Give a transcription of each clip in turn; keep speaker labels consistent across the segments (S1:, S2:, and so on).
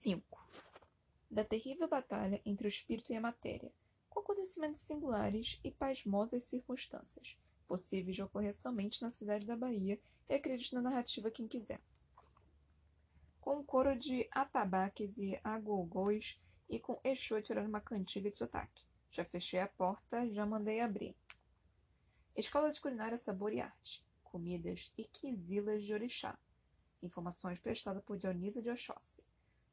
S1: 5. Da terrível batalha entre o espírito e a matéria, com acontecimentos singulares e pasmosas circunstâncias, possíveis de ocorrer somente na cidade da Bahia, e acredite na narrativa quem quiser. Com um coro de atabaques e agogôs, e com Exu tirando uma cantiga de sotaque. Já fechei a porta, já mandei abrir. Escola de Culinária Sabor e Arte. Comidas e quisilas de orixá. Informações prestadas por Dionisa de Oxóssi.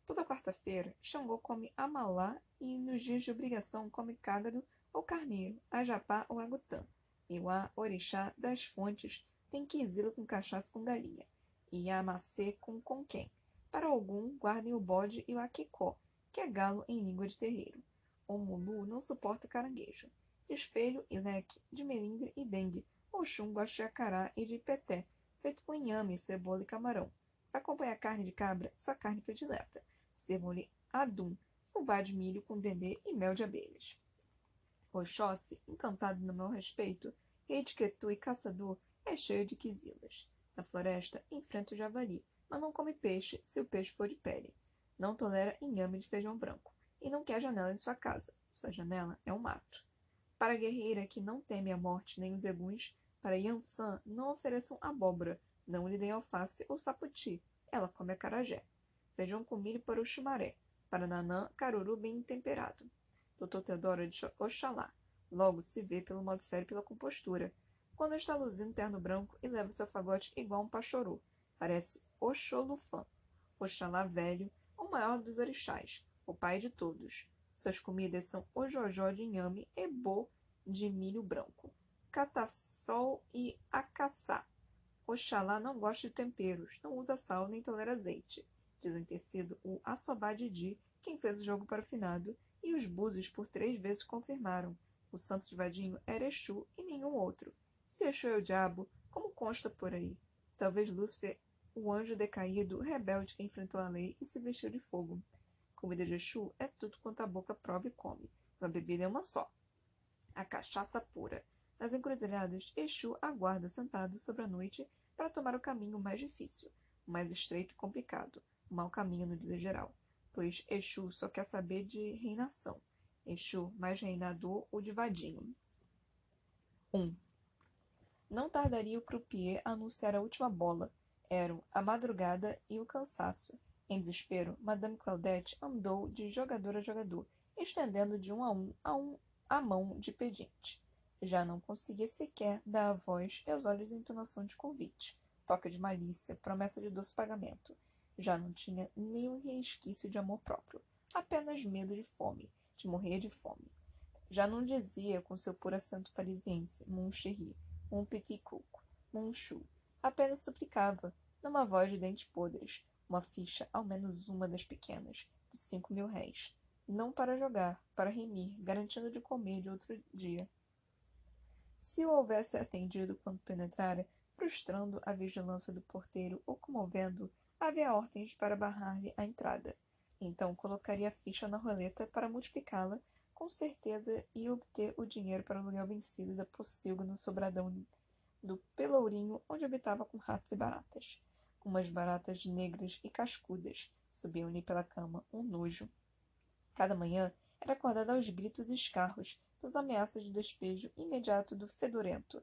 S1: Toda quarta-feira, Xangô come amalá e nos dias de obrigação come cágado ou carneiro, ajapá ou agutã. Iuá, orixá das fontes, tem quisila com cachaça com galinha. E amacê com conquém. Para algum, guardem o bode e o aquicó, que é galo em língua de terreiro. O mulu não suporta caranguejo. De espelho e leque, de melindre e dengue. Oxum gosta de acará e de peté, feito com inhame, cebola e camarão. Para acompanhar carne de cabra, sua carne predileta. Cebole adum, fubá de milho com dendê e mel de abelhas. Oxóssi, encantado no meu respeito, rei de Quetu e caçador, é cheio de quisilas. Na floresta, enfrenta o javali, mas não come peixe se o peixe for de pele. Não tolera inhame de feijão branco. E não quer janela em sua casa. Sua janela é um mato. Para a guerreira que não teme a morte nem os eguns, para Yansan não ofereçam abóbora, não lhe deem alface ou saputi. Ela come acarajé. Feijão com milho para o chumaré. Para Nanã, caruru bem temperado. Doutor Teodoro de Oxalá. Logo se vê pelo modo sério e pela compostura. Quando está luzindo terno branco e leva seu fagote igual um pachorô. Parece Oxolufã. Oxalá velho, o maior dos orixás, o pai de todos. Suas comidas são ojojó de inhame e bo de milho branco, catassol e acaçá. Oxalá não gosta de temperos, não usa sal nem tolera azeite. Dizem ter sido o Assobadidi quem fez o jogo para o finado, e os búzios por três vezes confirmaram. O santo de Vadinho era Exu e nenhum outro. Se Exu é o diabo, como consta por aí? Talvez Lúcifer o anjo decaído, rebelde que enfrentou a lei e se vestiu de fogo. Comida de Exu é tudo quanto a boca prova e come. Uma bebida é uma só. A cachaça pura. Nas encruzilhadas, Exu aguarda sentado sobre a noite para tomar o caminho mais difícil, mais estreito e complicado, mau caminho no dizer geral, pois Exu só quer saber de reinação. Exu, mais reinador, o de vadinho. 1. Um. Não tardaria o croupier a anunciar a última bola, eram a madrugada e o cansaço. Em desespero, Madame Claudette andou de jogador a jogador, estendendo de um a um a, um, a mão de pedinte. Já não conseguia sequer dar a voz e aos olhos entonação de convite, toca de malícia, promessa de doce pagamento. Já não tinha nenhum resquício de amor próprio, apenas medo de fome, de morrer de fome. Já não dizia com seu puro acento parisiense, mon chéri, mon petit coco, mon chou, Apenas suplicava, numa voz de dentes podres, uma ficha, ao menos uma das pequenas, de cinco mil réis. Não para jogar, para remir, garantindo de comer de outro dia. Se o houvesse atendido quando penetrara, frustrando a vigilância do porteiro ou comovendo, havia ordens para barrar-lhe a entrada. Então colocaria a ficha na roleta para multiplicá-la, com certeza e obter o dinheiro para o aluguel vencido da pocilga no sobradão do Pelourinho, onde habitava com ratos e baratas. Umas baratas negras e cascudas subiam-lhe pela cama um nojo. Cada manhã era acordada aos gritos e escarros das ameaças de despejo imediato do fedorento,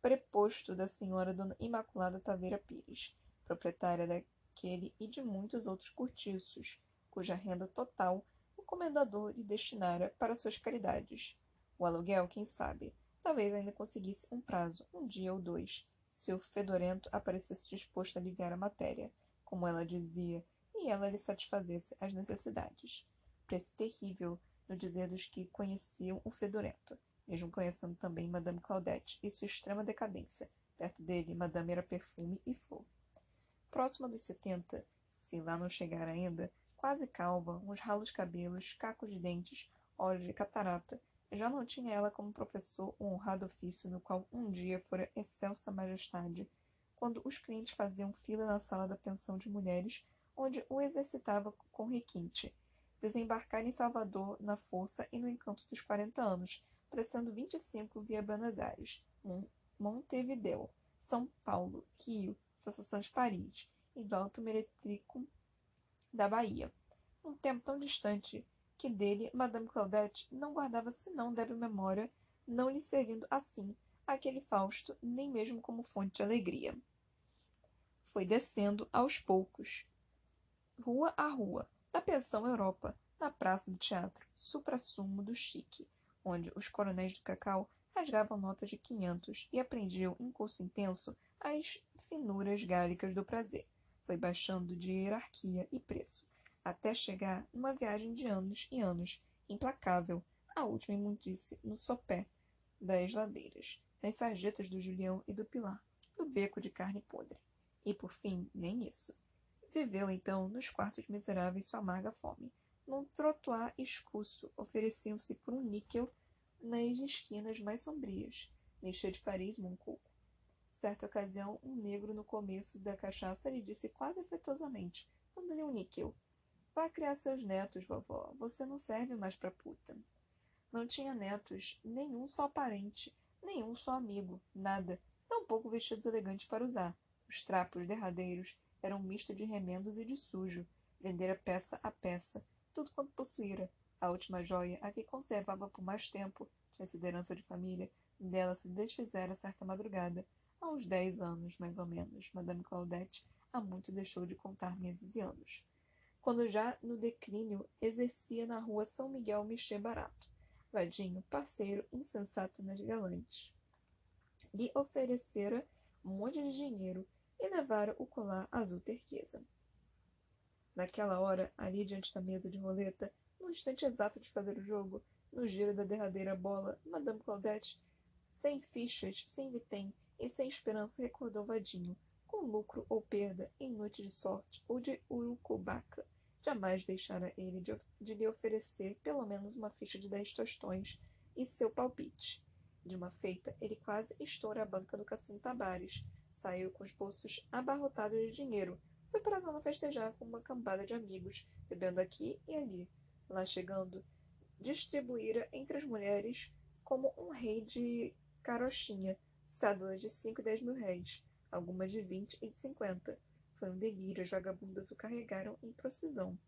S1: preposto da senhora Dona Imaculada Taveira Pires, proprietária daquele e de muitos outros cortiços, cuja renda total o comendador lhe destinara para suas caridades. O aluguel, quem sabe, Talvez ainda conseguisse um prazo, um dia ou dois, se o fedorento aparecesse disposto a aliviar a matéria, como ela dizia, e ela lhe satisfazesse as necessidades. Preço terrível, no dizer dos que conheciam o fedorento, mesmo conhecendo também Madame Claudette e sua extrema decadência. Perto dele, Madame era perfume e flor. Próxima dos setenta, se lá não chegar ainda, quase calva, uns ralos cabelos, cacos de dentes, olhos de catarata, já não tinha ela como professor o honrado ofício no qual um dia fora excelsa majestade, quando os clientes faziam fila na sala da pensão de mulheres, onde o exercitava com requinte. Desembarcar em Salvador na força e no encanto dos quarenta anos, parecendo vinte e cinco via Buenos Aires, Montevideo, São Paulo, Rio, Sensação de Paris e do Alto Meretrico da Bahia. Um tempo tão distante que dele Madame Claudette não guardava senão débil memória, não lhe servindo assim aquele Fausto nem mesmo como fonte de alegria. Foi descendo aos poucos, rua a rua, da pensão Europa, na praça do teatro, supra-sumo do chique, onde os coronéis do cacau rasgavam notas de quinhentos e aprendiam em curso intenso as finuras gálicas do prazer. Foi baixando de hierarquia e preço, até chegar numa viagem de anos e anos, implacável, a última imundice no sopé das ladeiras, nas sarjetas do Julião e do Pilar, no beco de carne podre. E por fim, nem isso. Viveu então nos quartos miseráveis sua amarga fome. Num trotuar escuso, ofereciam-se por um níquel nas esquinas mais sombrias. Nichê de Paris, Moncoco. Certa ocasião, um negro no começo da cachaça lhe disse quase afetuosamente, dando-lhe um níquel. Vá criar seus netos, vovó. Você não serve mais pra puta. Não tinha netos, nenhum só parente, nenhum só amigo, nada. Tampouco vestidos elegantes para usar. Os trapos derradeiros eram um misto de remendos e de sujo. Vendera peça a peça, tudo quanto possuíra. A última joia, a que conservava por mais tempo, tinha sido herança de família, dela se desfizera certa madrugada. Uns dez anos, mais ou menos, Madame Claudette há muito deixou de contar meses e anos. Quando já no declínio exercia na rua São Miguel Michê Barato, vadinho, parceiro, insensato nas galantes. Lhe oferecera um monte de dinheiro e levara o colar azul turquesa. Naquela hora, ali diante da mesa de roleta, no instante exato de fazer o jogo, no giro da derradeira bola, Madame Claudette, sem fichas, sem vitém, e sem esperança recordou Vadinho, com lucro ou perda, em noite de sorte ou de urucubaca. Jamais deixara ele de, de lhe oferecer pelo menos uma ficha de dez tostões e seu palpite. De uma feita, ele quase estoura a banca do Cassino Tabares. Saiu com os bolsos abarrotados de dinheiro. Foi para a zona festejar com uma cambada de amigos, bebendo aqui e ali. Lá chegando, distribuíra entre as mulheres como um rei de carochinha, cédulas de cinco e dez mil réis, algumas de vinte e de cinquenta. Foi um delírio, as vagabundas o carregaram em procissão.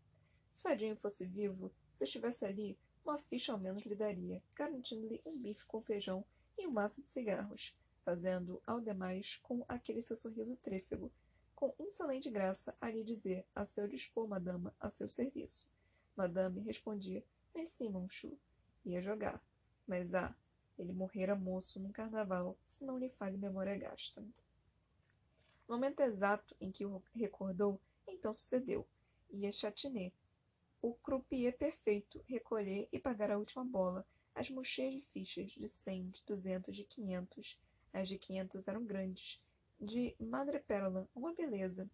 S1: Se Fadinho fosse vivo, se estivesse ali, uma ficha ao menos lhe daria, garantindo-lhe um bife com feijão e um maço de cigarros, fazendo ao demais com aquele seu sorriso trêfego, com insolente graça a lhe dizer a seu dispor, madama, a seu serviço. Madame respondia, merci, monchu. Ia jogar. Mas ah, ele morrera moço num carnaval, se não lhe falhe memória gasta. No momento exato em que o recordou, então sucedeu. Ia Chatinet, o croupier perfeito, recolher e pagar a última bola, as mocheias de fichas de cem, de duzentos, de quinhentos. As de quinhentos eram grandes, de madrepérola, uma beleza.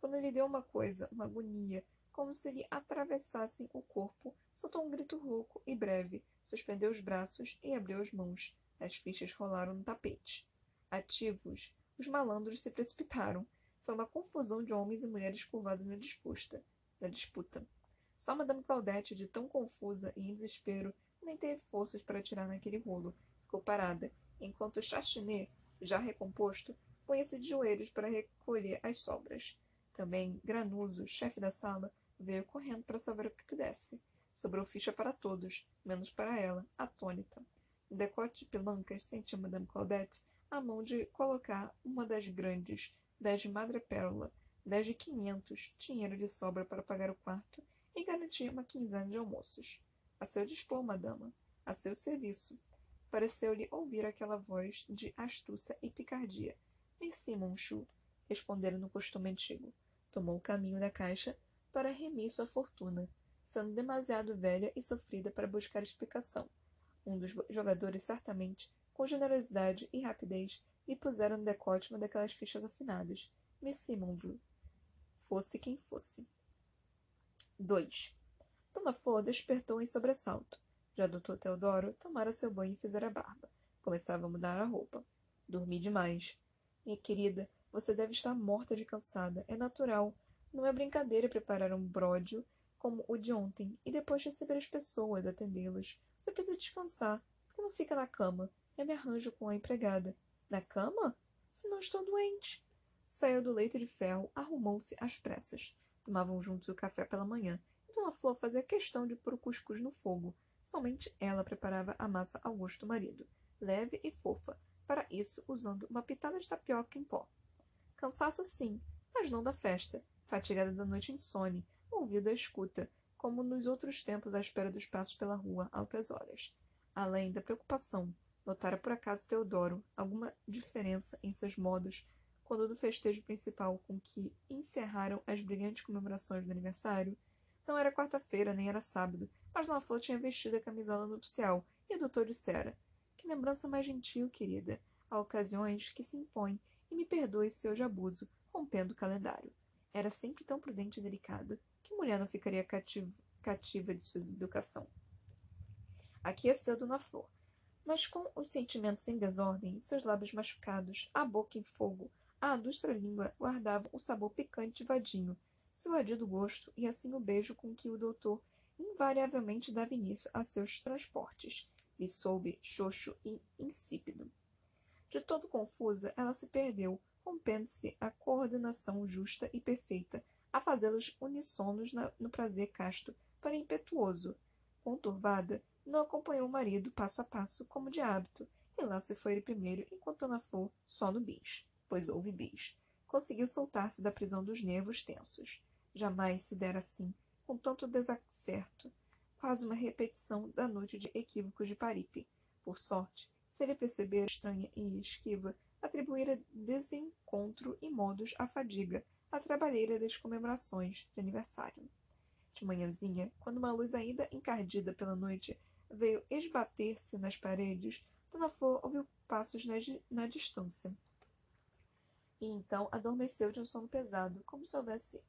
S1: Quando lhe deu uma coisa, uma agonia, como se lhe atravessassem o corpo, soltou um grito rouco e breve, suspendeu os braços e abriu as mãos. As fichas rolaram no tapete. Ativos, os malandros se precipitaram. Foi uma confusão de homens e mulheres curvados na disputa. Na disputa. Só Madame Claudette, de tão confusa e em desespero, nem teve forças para atirar naquele rolo. Ficou parada, enquanto Chachinet, já recomposto, punha-se de joelhos para recolher as sobras. Também Granuso, chefe da sala, veio correndo para salvar o que pudesse. Sobrou ficha para todos, menos para ela, atônita. No decote de pilancas sentiu Madame Claudette a mão de colocar uma das grandes, dez de madrepérola, dez de quinhentos, dinheiro de sobra para pagar o quarto e garantir uma quinzena de almoços. A seu dispor, madama, a seu serviço. Pareceu-lhe ouvir aquela voz de astúcia e picardia. Merci, Monchu, responderam no costume antigo. Tomou o caminho da caixa para remir sua fortuna sendo demasiado velha e sofrida para buscar explicação. Um dos jogadores, certamente, com generosidade e rapidez, lhe puseram no decote uma daquelas fichas afinadas. Messi Monville. Fosse quem fosse. 2. Dona Flor despertou em sobressalto. Já doutor Teodoro tomara seu banho e fizera barba. Começava a mudar a roupa. Dormi demais. Minha querida, você deve estar morta de cansada. É natural. Não é brincadeira preparar um bródio como o de ontem, e depois receber as pessoas, atendê-las. Você precisa descansar. Por que não fica na cama? Eu me arranjo com a empregada. Na cama? Se não estou doente. Saiu do leito de ferro, arrumou-se às pressas. Tomavam juntos o café pela manhã, e Dona Flor fazia questão de pôr o cuscuz no fogo. Somente ela preparava a massa ao gosto do marido, leve e fofa, para isso usando uma pitada de tapioca em pó. Cansaço sim, mas não da festa, fatigada da noite insone, ouvido à escuta, como nos outros tempos à espera dos passos pela rua, altas horas. Além da preocupação, notara por acaso Teodoro alguma diferença em seus modos quando do festejo principal com que encerraram as brilhantes comemorações do aniversário? Não era quarta-feira, nem era sábado, mas Dona Flor tinha vestido a camisola nupcial, e o doutor dissera Que lembrança mais gentil, querida. Há ocasiões que se impõe, e me perdoe se hoje abuso, rompendo o calendário. Era sempre tão prudente e delicado. Que mulher não ficaria cativa, cativa de sua educação? Aqueceu Dona Flor, mas com os sentimentos em desordem, seus lábios machucados, a boca em fogo, a adustra língua guardava o sabor picante de vadinho, seu adido gosto e assim o beijo com que o doutor invariavelmente dava início a seus transportes. Lhe soube xoxo e insípido. De todo confusa, ela se perdeu, rompendo-se a coordenação justa e perfeita, a fazê-los unissonos no prazer casto para impetuoso. Conturbada, não acompanhou o marido passo a passo, como de hábito, e lá se foi ele primeiro, enquanto Ana Flor, só no bis, pois houve bis, conseguiu soltar-se da prisão dos nervos tensos. Jamais se dera assim, com tanto desacerto, quase uma repetição da noite de equívocos de Paripe. Por sorte, se ele perceber estranha e esquiva, atribuíra desencontro e modos à fadiga, à trabalheira das comemorações de aniversário. De manhãzinha, quando uma luz ainda encardida pela noite veio esbater-se nas paredes, Dona Flor ouviu passos na, na distância. E então adormeceu de um sono pesado, como se houvesse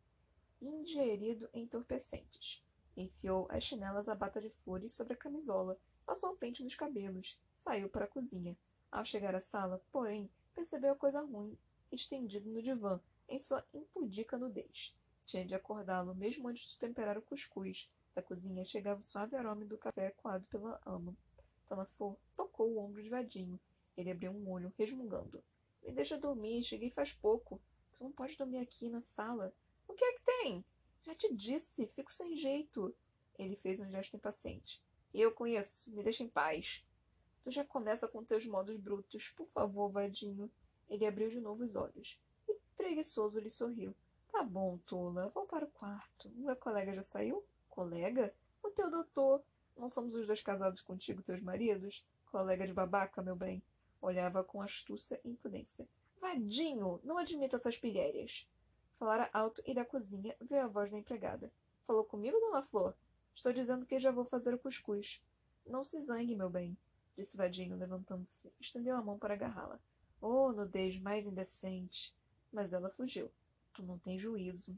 S1: ingerido entorpecentes. Enfiou as chinelas à bata de flores sobre a camisola, passou o pente nos cabelos, saiu para a cozinha. Ao chegar à sala, porém, percebeu a coisa ruim, estendido no divã, em sua impudica nudez. Tinha de acordá-lo mesmo antes de temperar o cuscuz, da cozinha chegava o suave aroma do café coado pela ama. Dona Flor tocou o ombro de Vadinho. Ele abriu um olho, resmungando. Me deixa dormir, cheguei faz pouco. Tu não pode dormir aqui na sala. O que é que tem? Já te disse, fico sem jeito. Ele fez um gesto impaciente. Eu conheço, me deixa em paz. Tu já começa com teus modos brutos. Por favor, Vadinho. Ele abriu de novo os olhos. Preguiçoso lhe sorriu. Tá bom, tola. Vou para o quarto. Meu colega já saiu? Colega? O teu doutor. Não somos os dois casados contigo, teus maridos? Colega de babaca, meu bem. Olhava com astúcia e impudência. Vadinho, não admita essas pilhérias. Falara alto e da cozinha veio a voz da empregada. Falou comigo, dona Flor? Estou dizendo que já vou fazer o cuscuz. Não se zangue, meu bem, disse Vadinho, levantando-se. Estendeu a mão para agarrá-la. Oh, nudez mais indecente! Mas ela fugiu. Tu não tens juízo.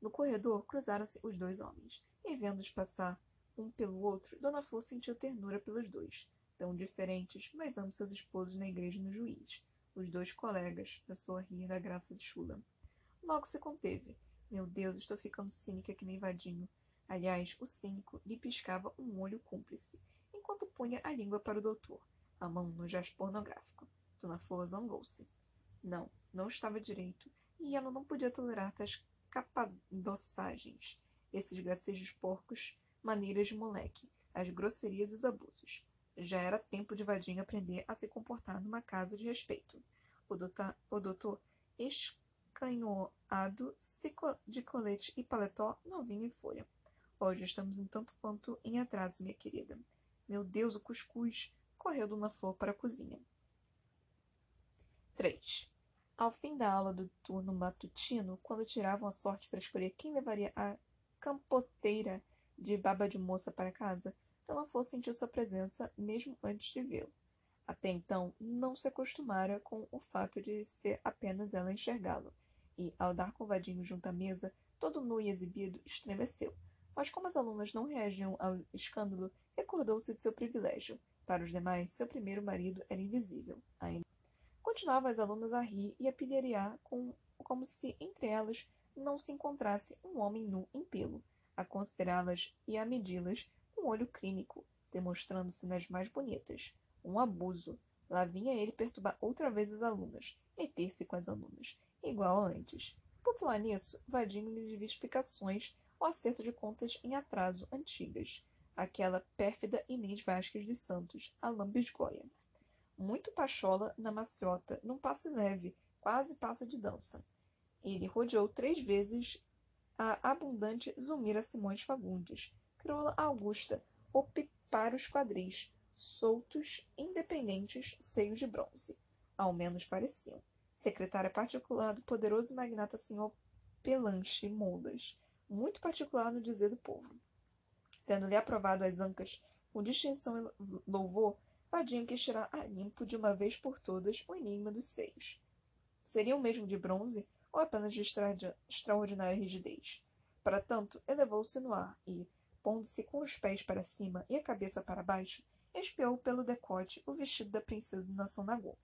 S1: No corredor cruzaram-se os dois homens, e vendo-os passar um pelo outro, Dona Flor sentiu ternura pelos dois, tão diferentes, mas ambos seus esposos na igreja e no juiz. Os dois colegas, pensou a rir da graça de Chula. Logo se conteve. Meu Deus, estou ficando cínica que nem vadinho. Aliás, o cínico lhe piscava um olho cúmplice, enquanto punha a língua para o doutor, a mão no gesto pornográfico. Dona Flor zangou-se. Não, não estava direito, e ela não podia tolerar tais capadossagens, esses gracejos porcos, maneiras de moleque, as grosserias e os abusos. Já era tempo de Vadinho aprender a se comportar numa casa de respeito. O doutor, o doutor escanhoado, de colete e paletó, novinho em folha. Hoje estamos em tanto quanto em atraso, minha querida. Meu Deus, o cuscuz! Correu Dona Flor para a cozinha. 3. Ao fim da aula do turno matutino, quando tiravam a sorte para escolher quem levaria a campoteira de baba de moça para casa, Dona Flor sentiu sua presença mesmo antes de vê-lo. Até então, não se acostumara com o fato de ser apenas ela enxergá-lo, e, ao dar com o vadinho junto à mesa, todo nu e exibido, estremeceu. Mas como as alunas não reagiam ao escândalo, recordou-se de seu privilégio. Para os demais, seu primeiro marido era invisível. Ainda Continuavam as alunas a rir e a pilhariar com, como se entre elas não se encontrasse um homem nu em pelo, a considerá-las e a medi-las com olho clínico, demonstrando-se nas mais bonitas. Um abuso. Lá vinha ele perturbar outra vez as alunas, meter-se com as alunas, igual a antes. Por falar nisso, Vadinho lhe devia explicações o acerto de contas em atraso antigas, aquela pérfida Inês Vasques dos Santos, a lambisgoia. Muito pachola na maciota, num passe leve, quase passo de dança. Ele rodeou três vezes a abundante Zulmira Simões Fagundes, crioula augusta, opipar os quadris, soltos, independentes, seios de bronze. Ao menos pareciam. Secretária particular do poderoso magnata senhor Pelanche Moldas, muito particular no dizer do povo. Tendo-lhe aprovado as ancas com distinção e louvor, Vadinho quis tirar a limpo de uma vez por todas o enigma dos seios. Seriam mesmo de bronze ou apenas de extra extraordinária rigidez? Para tanto, elevou-se no ar e, pondo-se com os pés para cima e a cabeça para baixo, espiou pelo decote o vestido da princesa da nação Nagô.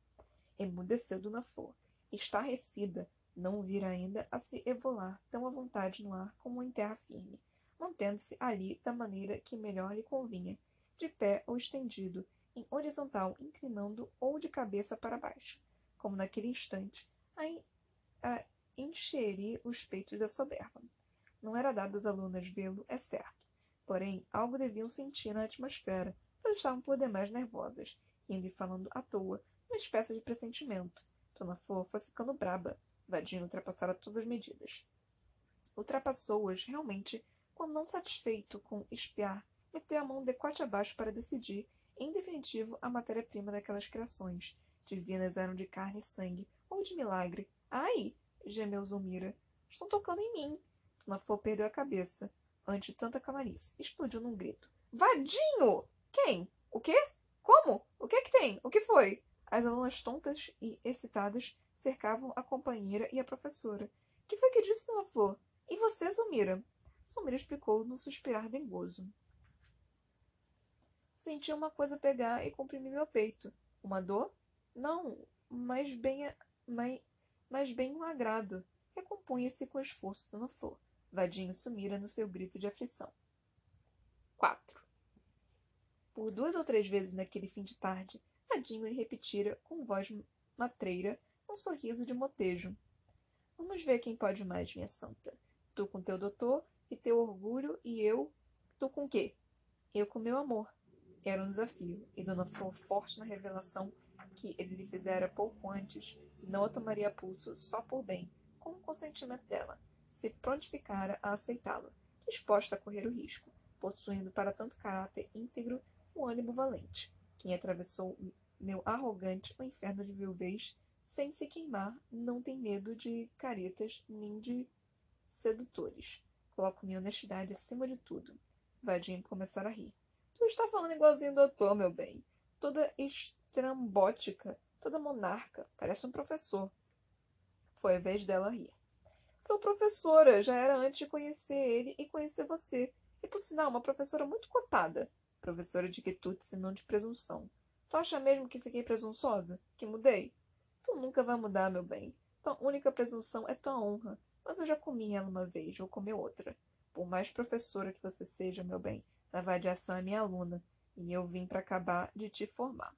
S1: Emudeceu Dona Flor, estarrecida, não vira ainda a se evolar tão à vontade no ar como em terra firme, mantendo-se ali da maneira que melhor lhe convinha, de pé ou estendido, em horizontal, inclinando ou de cabeça para baixo, como naquele instante, a, encherir os peitos da soberba. Não era dado às alunas vê-lo, é certo. Porém, algo deviam sentir na atmosfera, pois estavam por demais nervosas, indo e falando à toa, uma espécie de pressentimento. Dona Flor foi ficando braba, Vadinho ultrapassara todas as medidas. Ultrapassou-as realmente quando, não satisfeito com espiar, meteu a mão decote abaixo para decidir, em definitivo, a matéria-prima daquelas criações. Divinas eram de carne e sangue, ou de milagre. Ai! gemeu Zulmira. Estão tocando em mim. Flor perdeu a cabeça. Ante tanta camarice, explodiu num grito. Vadinho! Quem? O quê? Como? O que é que tem? O que foi? As alunas tontas e excitadas cercavam a companheira e a professora. Que foi que disse, Flor? E você, Zumira? Zumira explicou num suspirar dengoso. Senti uma coisa pegar e comprimir meu peito. Uma dor? Não, mas bem, mas, mas bem um agrado. Recompunha-se com esforço Dona Flor. Vadinho sumira no seu grito de aflição. 4. Por duas ou três vezes naquele fim de tarde, Vadinho lhe repetira, com voz matreira, um sorriso de motejo. Vamos ver quem pode mais, minha santa. Tu com teu doutor e teu orgulho, e eu. Tu com quê? Eu com meu amor. Era um desafio, e Dona Flor, forte na revelação que ele lhe fizera pouco antes, não a tomaria pulso só por bem, com o consentimento dela, se prontificara a aceitá-lo, disposta a correr o risco, possuindo para tanto caráter íntegro um ânimo valente. Quem atravessou meu arrogante o inferno de viuvez sem se queimar, não tem medo de caretas nem de sedutores. Coloco minha honestidade acima de tudo. Vadinho começar a rir. Tu está falando igualzinho doutor, meu bem. Toda estrambótica, toda monarca. Parece um professor. Foi a vez dela rir. Sou professora, já era antes de conhecer ele e conhecer você. E por sinal, uma professora muito cotada. Professora de quitute, não de presunção. Tu acha mesmo que fiquei presunçosa? Que mudei? Tu nunca vai mudar, meu bem. Tua única presunção é tua honra. Mas eu já comi ela uma vez, vou comer outra. Por mais professora que você seja, meu bem, na vadiação é minha aluna, e eu vim para acabar de te formar.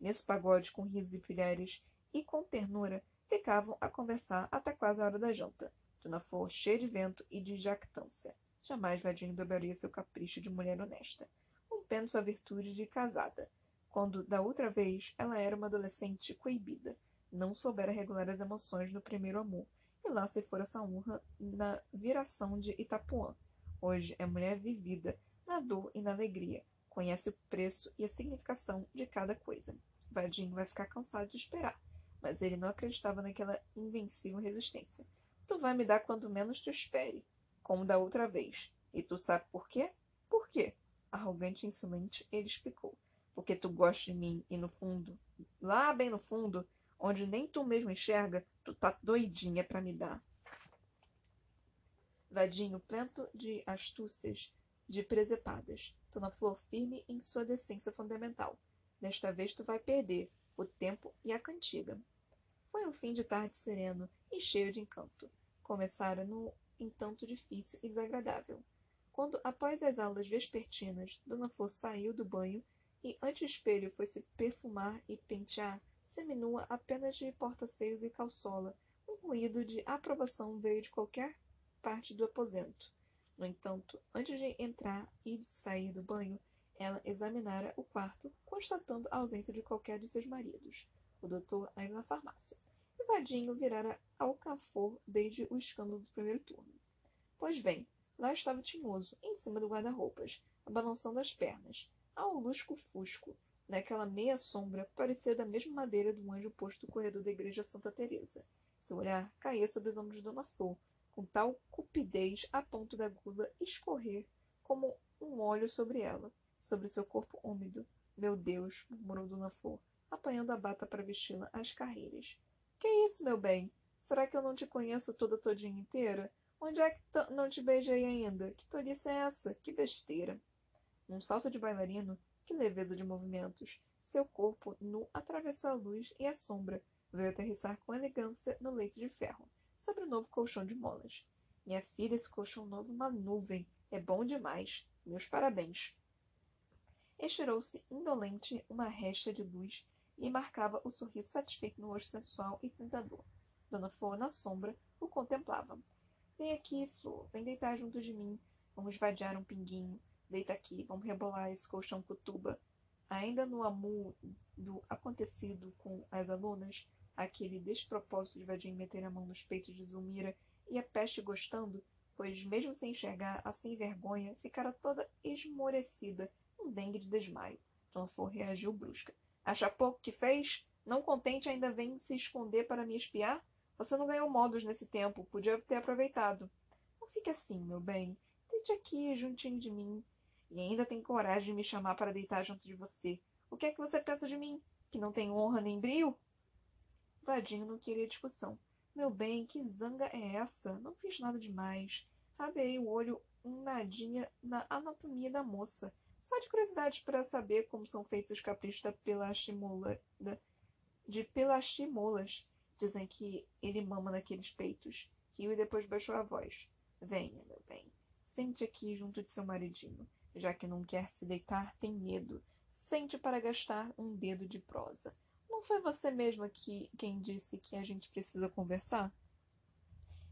S1: Nesse pagode com risos e pilhares e com ternura, ficavam a conversar até quase a hora da janta. Dona Flor cheia de vento e de jactância. Jamais Vadinho dobraria seu capricho de mulher honesta, rompendo sua virtude de casada, quando, da outra vez, ela era uma adolescente coibida, não soubera regular as emoções no primeiro amor, e lá se fora sua honra na viração de Itapuã. Hoje é mulher vivida, na dor e na alegria, conhece o preço e a significação de cada coisa. Vadinho vai ficar cansado de esperar, mas ele não acreditava naquela invencível resistência. Tu vai me dar quando menos tu espere, como da outra vez. E tu sabe por quê? Por quê? Arrogante e insolente, ele explicou. Porque tu gosta de mim e no fundo, lá bem no fundo, onde nem tu mesmo enxerga, tu tá doidinha para me dar. Vadinho, plento de astúcias, de presepadas, Dona Flor firme em sua decência fundamental. Desta vez tu vai perder o tempo e a cantiga. Foi um fim de tarde sereno e cheio de encanto. Começara no entanto difícil e desagradável. Quando, após as aulas vespertinas, Dona Flor saiu do banho e ante o espelho foi se perfumar e pentear, seminua apenas de porta-seios e calçola. Um ruído de aprovação veio de qualquer parte do aposento. No entanto, antes de entrar e de sair do banho, ela examinara o quarto, constatando a ausência de qualquer de seus maridos. O doutor ainda na farmácia. E Vadinho virara alcafor desde o escândalo do primeiro turno. Pois bem, lá estava Tinhoso, em cima do guarda-roupas, balançando as pernas, ao lusco-fusco, naquela meia sombra parecia da mesma madeira do anjo posto do corredor da igreja Santa Teresa. Seu olhar caía sobre os ombros de Dona Flor, com tal cupidez a ponto da gula escorrer como um óleo sobre ela, sobre seu corpo úmido. Meu Deus, murmurou Dona Flor, apanhando a bata para vesti-la às carreiras. Que é isso, meu bem? Será que eu não te conheço toda todinha inteira? Onde é que não te beijei ainda? Que tolice é essa? Que besteira! Num salto de bailarino, que leveza de movimentos! Seu corpo nu atravessou a luz e a sombra, veio aterrissar com elegância no leito de ferro, sobre o novo colchão de molas. Minha filha, esse colchão novo uma nuvem. É bom demais. Meus parabéns. Estirou-se indolente uma resta de luz e marcava o sorriso satisfeito no rosto sensual e tentador. Dona Flor, na sombra, o contemplava. Vem aqui, Flor, vem deitar junto de mim. Vamos vadiar um pinguinho. Deita aqui, vamos rebolar esse colchão cutuba. Ainda no amor do acontecido com as alunas, aquele despropósito de Vadim meter a mão nos peitos de Zulmira e a peste gostando, pois, mesmo sem enxergar, a sem vergonha, ficara toda esmorecida, um dengue de desmaio. Dona Flor reagiu brusca. Acha pouco que fez? Não contente, ainda vem se esconder para me espiar? Você não ganhou modos nesse tempo, podia ter aproveitado. Não fique assim, meu bem. Deite aqui, juntinho de mim. E ainda tem coragem de me chamar para deitar junto de você. O que é que você pensa de mim? Que não tenho honra nem brio? Vadinho não queria discussão. Meu bem, que zanga é essa? Não fiz nada demais. Rabei o olho um nadinha na anatomia da moça. Só de curiosidade para saber como são feitos os caprichos da pelachimola, da, de pelachimolas. Dizem que ele mama naqueles peitos. Riu e depois baixou a voz. Venha, meu bem. Sente aqui junto de seu maridinho. Já que não quer se deitar, tem medo. Sente para gastar um dedo de prosa. Não foi você mesma que quem disse que a gente precisa conversar?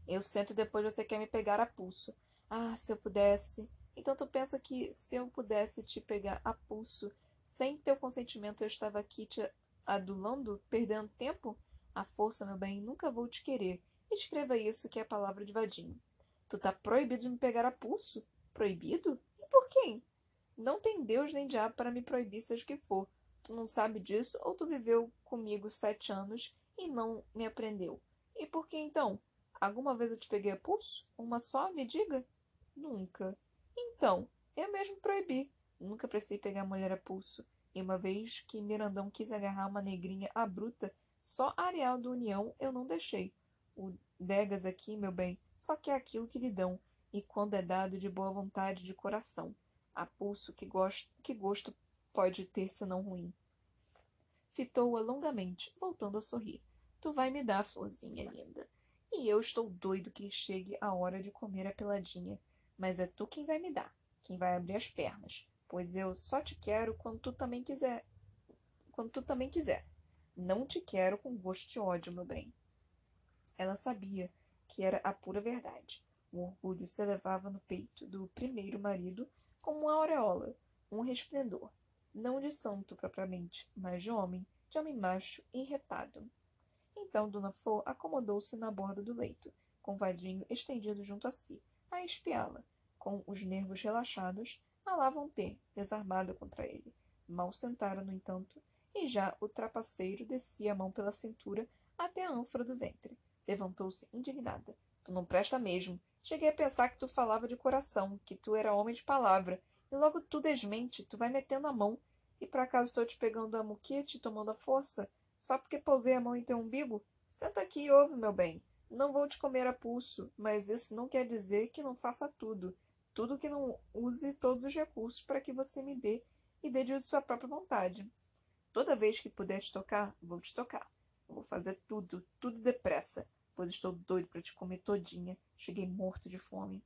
S1: Eu sento depois você quer me pegar a pulso. Ah, se eu pudesse. Então tu pensa que se eu pudesse te pegar a pulso, sem teu consentimento eu estava aqui te adulando, perdendo tempo? A força, meu bem, nunca vou te querer. Escreva isso que é a palavra de vadinho. Tu tá proibido de me pegar a pulso? Proibido? E por quem? Não tem Deus nem diabo para me proibir, seja o que for. Tu não sabe disso ou tu viveu comigo sete anos e não me aprendeu? E por que então? Alguma vez eu te peguei a pulso? Uma só, me diga? Nunca. Então, eu mesmo proibi. Nunca precisei pegar mulher a pulso. E uma vez que Mirandão quis agarrar uma negrinha a bruta, só a Areal do União eu não deixei. O Degas aqui, meu bem, só quer aquilo que lhe dão, e quando é dado de boa vontade de coração. A pulso que gosto, que gosto pode ter senão ruim. Fitou-a longamente, voltando a sorrir. Tu vai me dar, florzinha linda. E eu estou doido que chegue a hora de comer a peladinha. Mas é tu quem vai me dar, quem vai abrir as pernas. Pois eu só te quero quando tu também quiser. Quando tu também quiser. Não te quero com gosto de ódio, meu bem. Ela sabia que era a pura verdade. O orgulho se elevava no peito do primeiro marido como uma aureola, um resplendor não de santo propriamente, mas de homem, de homem macho e retado. Então Dona Flor acomodou-se na borda do leito, com o vadinho estendido junto a si, a espiá-la, com os nervos relaxados, a lá vão ter, desarmada contra ele. Mal sentara, no entanto, e já o trapaceiro descia a mão pela cintura até a ânfora do ventre. Levantou-se indignada. Tu não presta mesmo. Cheguei a pensar que tu falava de coração, que tu era homem de palavra, e logo tu desmente, tu vai metendo a mão. E por acaso estou te pegando a muquete, tomando a força? Só porque pousei a mão em teu umbigo? Senta aqui e ouve, meu bem. Não vou te comer a pulso, mas isso não quer dizer que não faça tudo. Tudo que não use todos os recursos para que você me dê e dê de sua própria vontade. Toda vez que puder te tocar, vou te tocar. vou fazer tudo, tudo depressa, pois estou doido para te comer todinha. Cheguei morto de fome.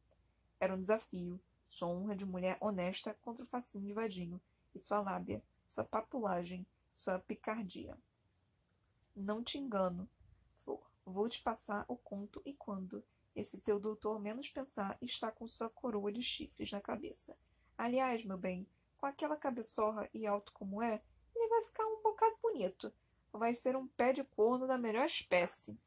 S1: Era um desafio, sua honra de mulher honesta contra o fascínio de vadinho, e sua lábia, sua papulagem, sua picardia. Não te engano, Flor. Vou te passar o conto e quando. Esse teu doutor, menos pensar, está com sua coroa de chifres na cabeça. Aliás, meu bem, com aquela cabeçorra e alto como é, ele vai ficar um bocado bonito. Vai ser um pé de corno da melhor espécie.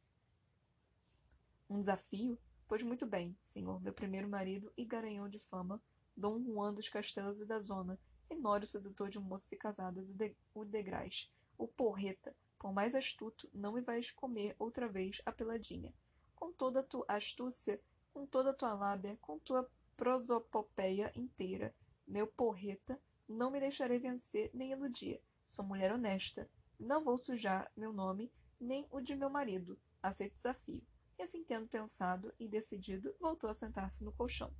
S1: Um desafio? Pois muito bem, senhor, meu primeiro marido e garanhão de fama, Dom Juan dos Castelos e da Zona, Tenório sedutor de moças e casadas, o, de, o degrais, o porreta, por mais astuto, não me vais comer outra vez a peladinha. Com toda a tua astúcia, com toda a tua lábia, com tua prosopopeia inteira, meu porreta, não me deixarei vencer nem iludir. Sou mulher honesta. Não vou sujar meu nome, nem o de meu marido. Aceito o desafio. E assim, tendo pensado e decidido, voltou a sentar-se no colchão.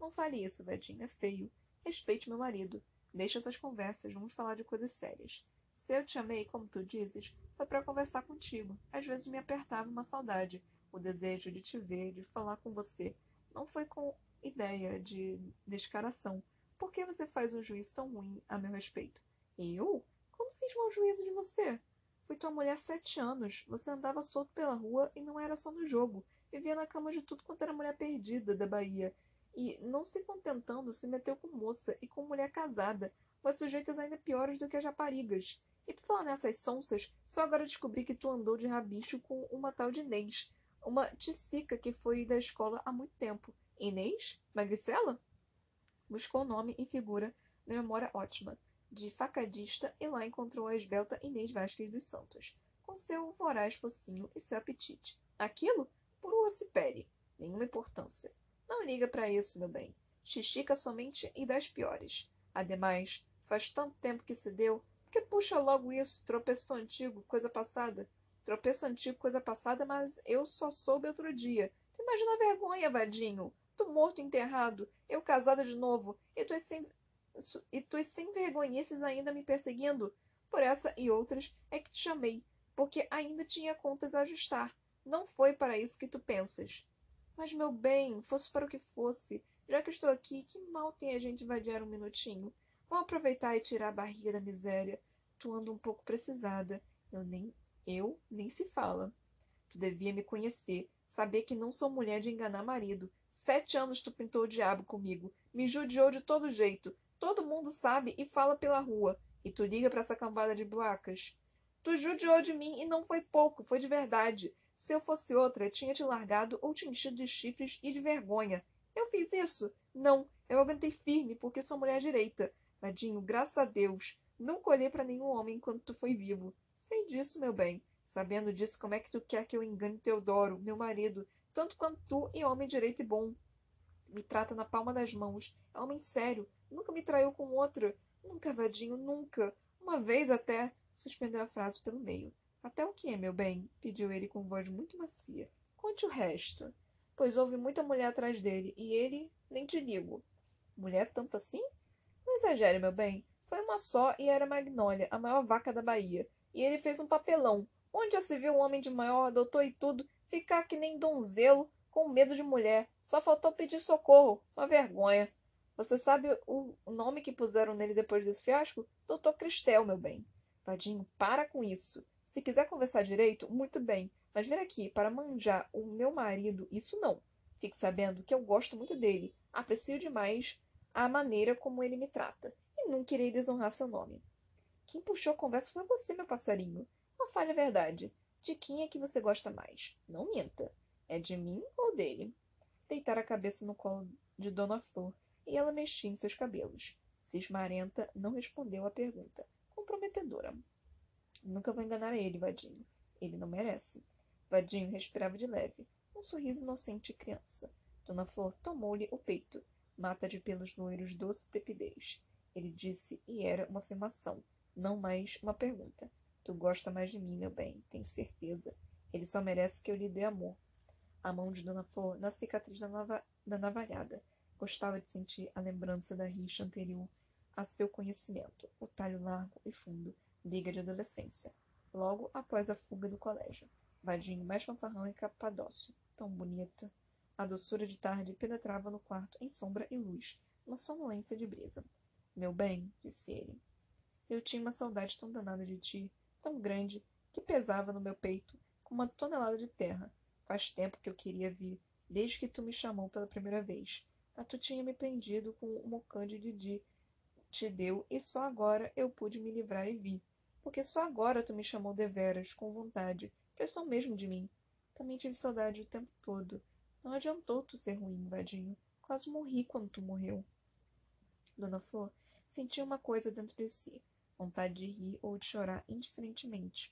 S1: Não fale isso, Vedinho, é feio. Respeite meu marido. Deixa essas conversas, vamos falar de coisas sérias. Se eu te amei, como tu dizes, foi para conversar contigo. Às vezes me apertava uma saudade, o desejo de te ver, de falar com você. Não foi com ideia de descaração. Por que você faz um juízo tão ruim a meu respeito? Eu? Quando fiz mau juízo de você? Fui tua mulher sete anos. Você andava solto pela rua e não era só no jogo. Vivia na cama de tudo quanto era mulher perdida da Bahia. E, não se contentando, se meteu com moça e com mulher casada, mas sujeitas ainda piores do que as raparigas. E por falar nessas sonsas, só agora descobri que tu andou de rabicho com uma tal de Inês, uma ticica que foi da escola há muito tempo. Inês? Magricela? Buscou nome e figura na memória ótima, de facadista, e lá encontrou a esbelta Inês Vasques dos Santos, com seu voraz focinho e seu apetite. Aquilo? Por ocipere. Nenhuma importância. Não liga para isso, meu bem. Xixica somente e das piores. Ademais, faz tanto tempo que se deu, que puxa logo isso, tropeço antigo, coisa passada. Tropeço antigo, coisa passada, mas eu só soube outro dia. Tu imagina a vergonha, vadinho. Tu morto enterrado, eu casada de novo, e tu sem, e tu sem vergonhices ainda me perseguindo. Por essa e outras é que te chamei, porque ainda tinha contas a ajustar. Não foi para isso que tu pensas. Mas, meu bem, fosse para o que fosse, já que estou aqui, que mal tem a gente vadiar um minutinho? Vamos aproveitar e tirar a barriga da miséria. Tu anda um pouco precisada. Eu nem. Eu nem se fala. Tu devia me conhecer, saber que não sou mulher de enganar marido. Sete anos tu pintou o diabo comigo. Me judiou de todo jeito. Todo mundo sabe e fala pela rua. E tu liga para essa cambada de buacas. Tu judiou de mim e não foi pouco, foi de verdade. Se eu fosse outra, tinha te largado ou te enchido de chifres e de vergonha. Eu fiz isso? Não, eu aguentei firme porque sou mulher direita. Vadinho, graças a Deus, nunca olhei para nenhum homem enquanto tu foi vivo. Sei disso, meu bem. Sabendo disso, como é que tu quer que eu engane Teodoro, meu marido, tanto quanto tu e homem direito e bom? Me trata na palma das mãos. É homem sério. Nunca me traiu com outra. Nunca, Vadinho, nunca. Uma vez até. Suspendeu a frase pelo meio. Até o que, meu bem? pediu ele com voz muito macia. Conte o resto. Pois houve muita mulher atrás dele, e ele nem te digo. Mulher tanto assim? Não exagere, meu bem. Foi uma só e era Magnólia, a maior vaca da Bahia. E ele fez um papelão. Onde já se viu um homem de maior, doutor e tudo, ficar que nem donzelo, com medo de mulher. Só faltou pedir socorro. Uma vergonha. Você sabe o nome que puseram nele depois desse fiasco? Doutor Cristel, meu bem. Vadinho, para com isso. Se quiser conversar direito, muito bem, mas vir aqui para manjar o meu marido, isso não. Fique sabendo que eu gosto muito dele, aprecio demais a maneira como ele me trata, e nunca irei desonrar seu nome. Quem puxou a conversa foi você, meu passarinho. Não fale a verdade. De quem é que você gosta mais? Não minta. É de mim ou dele? Deitar a cabeça no colo de Dona Flor e ela mexia em seus cabelos. Cismarenta não respondeu à pergunta, comprometedora. Nunca vou enganar ele, Vadinho. Ele não merece. Vadinho respirava de leve, um sorriso inocente de criança. Dona Flor tomou-lhe o peito, mata de pelos loiros doce tepidez. Ele disse, e era uma afirmação, não mais uma pergunta. Tu gosta mais de mim, meu bem, tenho certeza. Ele só merece que eu lhe dê amor. A mão de Dona Flor na cicatriz da, nava da navalhada. Gostava de sentir a lembrança da rixa anterior a seu conhecimento, o talho largo e fundo, liga de adolescência, logo após a fuga do colégio. Vadinho mais fanfarrão e capadócio, tão bonito. A doçura de tarde penetrava no quarto em sombra e luz, uma sonolência de brisa. Meu bem, disse ele, eu tinha uma saudade tão danada de ti, tão grande, que pesava no meu peito como uma tonelada de terra. Faz tempo que eu queria vir, desde que tu me chamou pela primeira vez. Mas tu tinha me prendido com o mocã de Didi te deu, e só agora eu pude me livrar e vi. Porque só agora tu me chamou deveras, com vontade, pressão mesmo de mim. Também tive saudade o tempo todo. Não adiantou tu ser ruim, vadinho. Quase morri quando tu morreu. Dona Flor sentia uma coisa dentro de si, vontade de rir ou de chorar indiferentemente,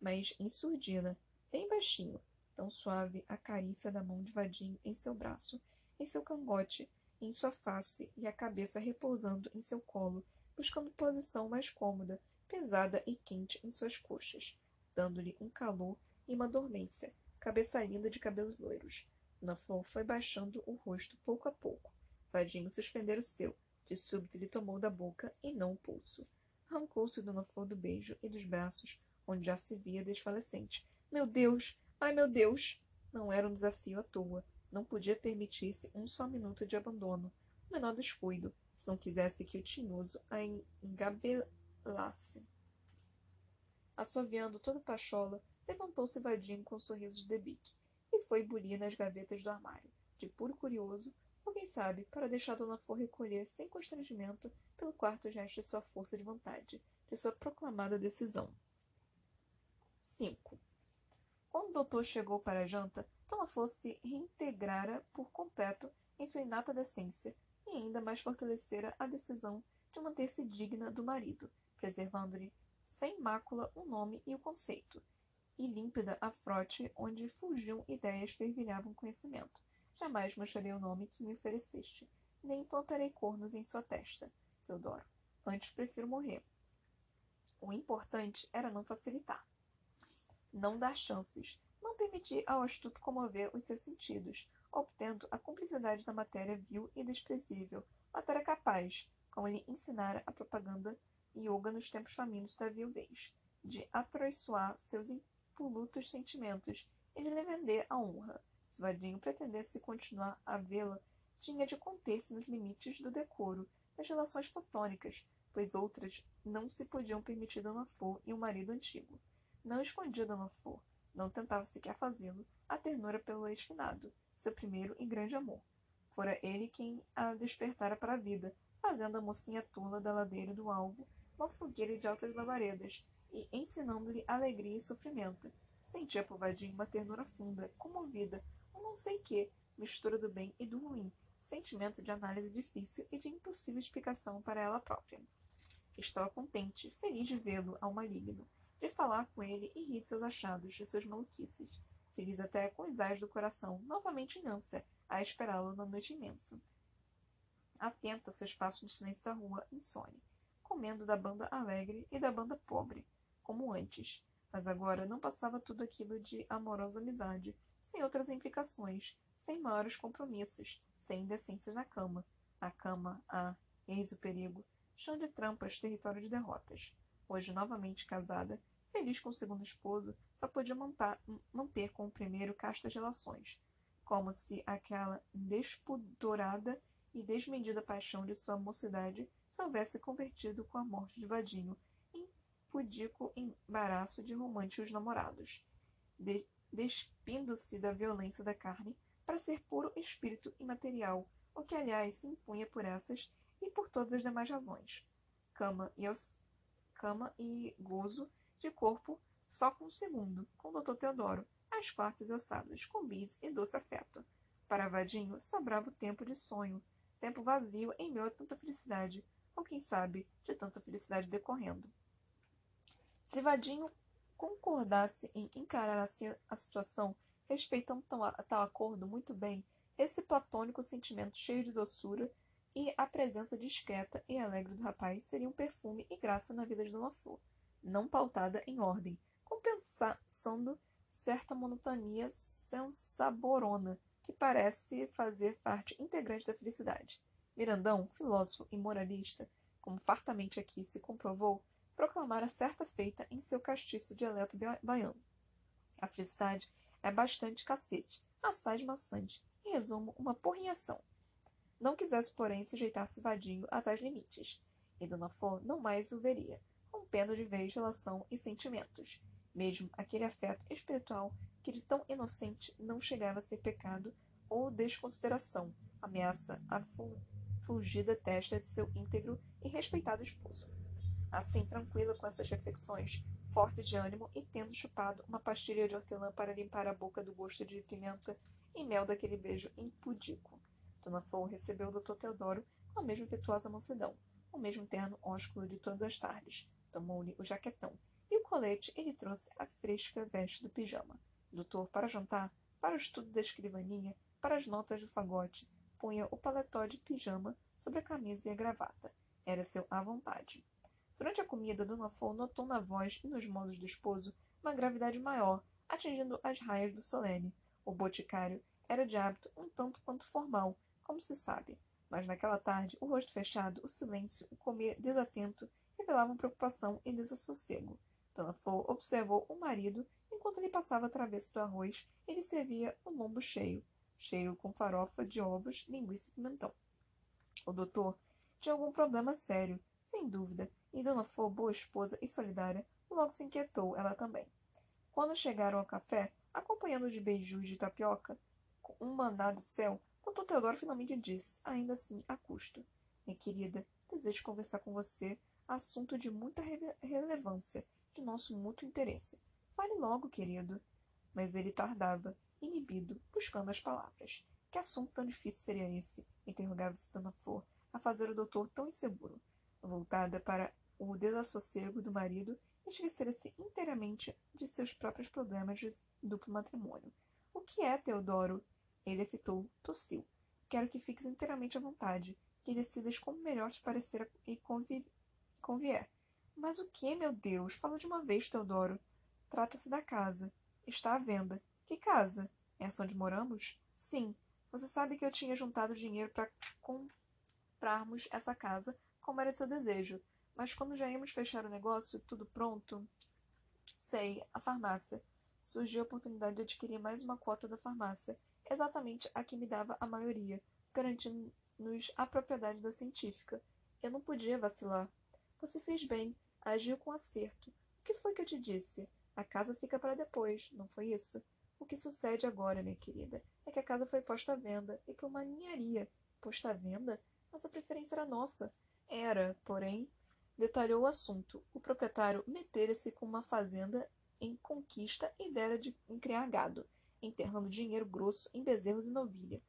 S1: mas em surdina, bem baixinho, tão suave a carícia da mão de Vadinho em seu braço, em seu cangote, em sua face e a cabeça repousando em seu colo, buscando posição mais cômoda, pesada e quente em suas coxas, dando-lhe um calor e uma dormência, cabeça linda de cabelos loiros. Na flor foi baixando o rosto pouco a pouco. Vadinho suspendera o seu, de súbito lhe tomou da boca e não o pulso. Arrancou-se Dona Flor do beijo e dos braços, onde já se via desfalecente. Meu Deus! Ai, meu Deus! Não era um desafio à toa. Não podia permitir-se um só minuto de abandono, o menor descuido, se não quisesse que o tinhoso a engabelasse. Assoviando toda pachola, levantou-se vadinho com um sorriso de debique e foi bulir nas gavetas do armário, de puro curioso, ou quem sabe, para deixar Dona Flor recolher sem constrangimento pelo quarto gesto de sua força de vontade, de sua proclamada decisão. 5. Quando o doutor chegou para a janta, Dona Flor se reintegrara por completo em sua inata decência e ainda mais fortalecera a decisão de manter-se digna do marido, preservando-lhe sem mácula o nome e o conceito, e límpida a frote onde fugiam ideias fervilhavam conhecimento. Jamais mancharei o nome que me ofereceste, nem implantarei cornos em sua testa, Teodoro. Antes prefiro morrer. O importante era não facilitar. Não dar chances, não permitir ao astuto comover os seus sentidos, obtendo a cumplicidade da matéria vil e desprezível, matéria capaz, como lhe ensinara a propaganda yoga nos tempos famintos da viuvez, de atraiçoar seus impolutos sentimentos e de lhe vender a honra. Se Vadinho pretendesse continuar a vê-la, tinha de conter-se nos limites do decoro, das relações platônicas, pois outras não se podiam permitir Dona Flor e um marido antigo. Não escondia Dona Flor, não tentava sequer fazê-lo, a ternura pelo ex-finado, seu primeiro e grande amor. Fora ele quem a despertara para a vida, fazendo a mocinha tula da ladeira do alvo uma fogueira de altas labaredas e ensinando-lhe alegria e sofrimento. Sentia por Vadinho uma ternura funda, comovida, um não sei que, mistura do bem e do ruim, sentimento de análise difícil e de impossível explicação para ela própria. Estava contente, feliz de vê-lo ao maligno, de falar com ele e rir de seus achados, de suas maluquices. Feliz até com os ais do coração, novamente em ânsia, a esperá-lo na noite imensa. Atenta a seus passos no silêncio da rua, insone, comendo da banda alegre e da banda pobre, como antes. Mas agora não passava tudo aquilo de amorosa amizade, sem outras implicações, sem maiores compromissos, sem indecências na cama. A cama, ah, eis o perigo, chão de trampas, território de derrotas. Hoje novamente casada, feliz com o segundo esposo, só podia montar, manter com o primeiro castas relações, como se aquela despudorada e desmedida paixão de sua mocidade se houvesse convertido com a morte de Vadinho em pudico embaraço de românticos namorados, de, despindo-se da violência da carne para ser puro espírito imaterial, o que aliás se impunha por essas e por todas as demais razões. Cama e, cama e gozo de corpo só com o segundo, com o Dr. Teodoro, às quartas e aos sábados, com bis e doce afeto. Para Vadinho sobrava o tempo de sonho, tempo vazio em meio a tanta felicidade, ou quem sabe, de tanta felicidade decorrendo. Se Vadinho concordasse em encarar assim a situação, respeitando tal, acordo muito bem, esse platônico sentimento cheio de doçura e a presença discreta e alegre do rapaz seria um perfume e graça na vida de Dona Flor não pautada em ordem, compensando certa monotonia sensaborona que parece fazer parte integrante da felicidade. Mirandão, filósofo e moralista, como fartamente aqui se comprovou, proclamara certa feita em seu castiço dialeto baiano. A felicidade é bastante cacete, assaz maçante, em resumo, uma porrinhação. Não quisesse, porém, sujeitar-se vadinho a tais limites, e Dona Flor não mais o veria, rompendo de vez relação e sentimentos. Mesmo aquele afeto espiritual que de tão inocente não chegava a ser pecado ou desconsideração ameaça a fulgida testa de seu íntegro e respeitado esposo. Assim, tranquila com essas reflexões, forte de ânimo e tendo chupado uma pastilha de hortelã para limpar a boca do gosto de pimenta e mel daquele beijo impudico. Dona Flor recebeu o Dr. Teodoro com a mesma afetuosa mansidão, o mesmo terno ósculo de todas as tardes. Tomou-lhe o jaquetão e o colete ele trouxe a fresca veste do pijama. Doutor, para jantar, para o estudo da escrivaninha, para as notas do fagote, punha o paletó de pijama sobre a camisa e a gravata. Era seu à vontade. Durante a comida, Dona Flor notou na voz e nos modos do esposo uma gravidade maior, atingindo as raias do solene. O boticário era de hábito um tanto quanto formal, como se sabe, mas naquela tarde, o rosto fechado, o silêncio, o comer desatento revelavam preocupação e desassossego. Dona Flor observou o marido enquanto ele passava a travessa do arroz ele servia o lombo cheio, cheio com farofa de ovos, linguiça e pimentão. O doutor tinha algum problema sério, sem dúvida, e Dona Flor, boa esposa e solidária, logo se inquietou, ela também. Quando chegaram ao café, acompanhando de beijos de tapioca, um mandado céu, Doutor Teodoro finalmente disse, ainda assim, a custo. Minha querida, desejo conversar com você assunto de muita relevância, de nosso mútuo interesse. Fale logo, querido. Mas ele tardava, inibido, buscando as palavras. Que assunto tão difícil seria esse? interrogava-se Dona Flor, a fazer o doutor tão inseguro. Voltada para o desassossego do marido, esquecera-se inteiramente de seus próprios problemas de duplo matrimônio. O que é, Teodoro? Ele afitou, tossiu. Quero que fiques inteiramente à vontade, que decidas como melhor te parecer e convi convier. Mas o que, meu Deus? Fala de uma vez, Teodoro. Trata-se da casa. Está à venda. Que casa? Essa onde moramos? Sim. Você sabe que eu tinha juntado dinheiro para comprarmos essa casa, como era de seu desejo. Mas quando já íamos fechar o negócio, tudo pronto. Sei, a farmácia. Surgiu a oportunidade de adquirir mais uma cota da farmácia, exatamente a que me dava a maioria, garantindo-nos a propriedade da científica. Eu não podia vacilar. Você fez bem, agiu com acerto. O que foi que eu te disse? A casa fica para depois, não foi isso? O que sucede agora, minha querida, é que a casa foi posta à venda, e por uma ninharia. Posta à venda? Mas a preferência era nossa. Era, porém, detalhou o assunto. O proprietário metera-se com uma fazenda em conquista e dera de em criar gado, enterrando dinheiro grosso em bezerros e novilha.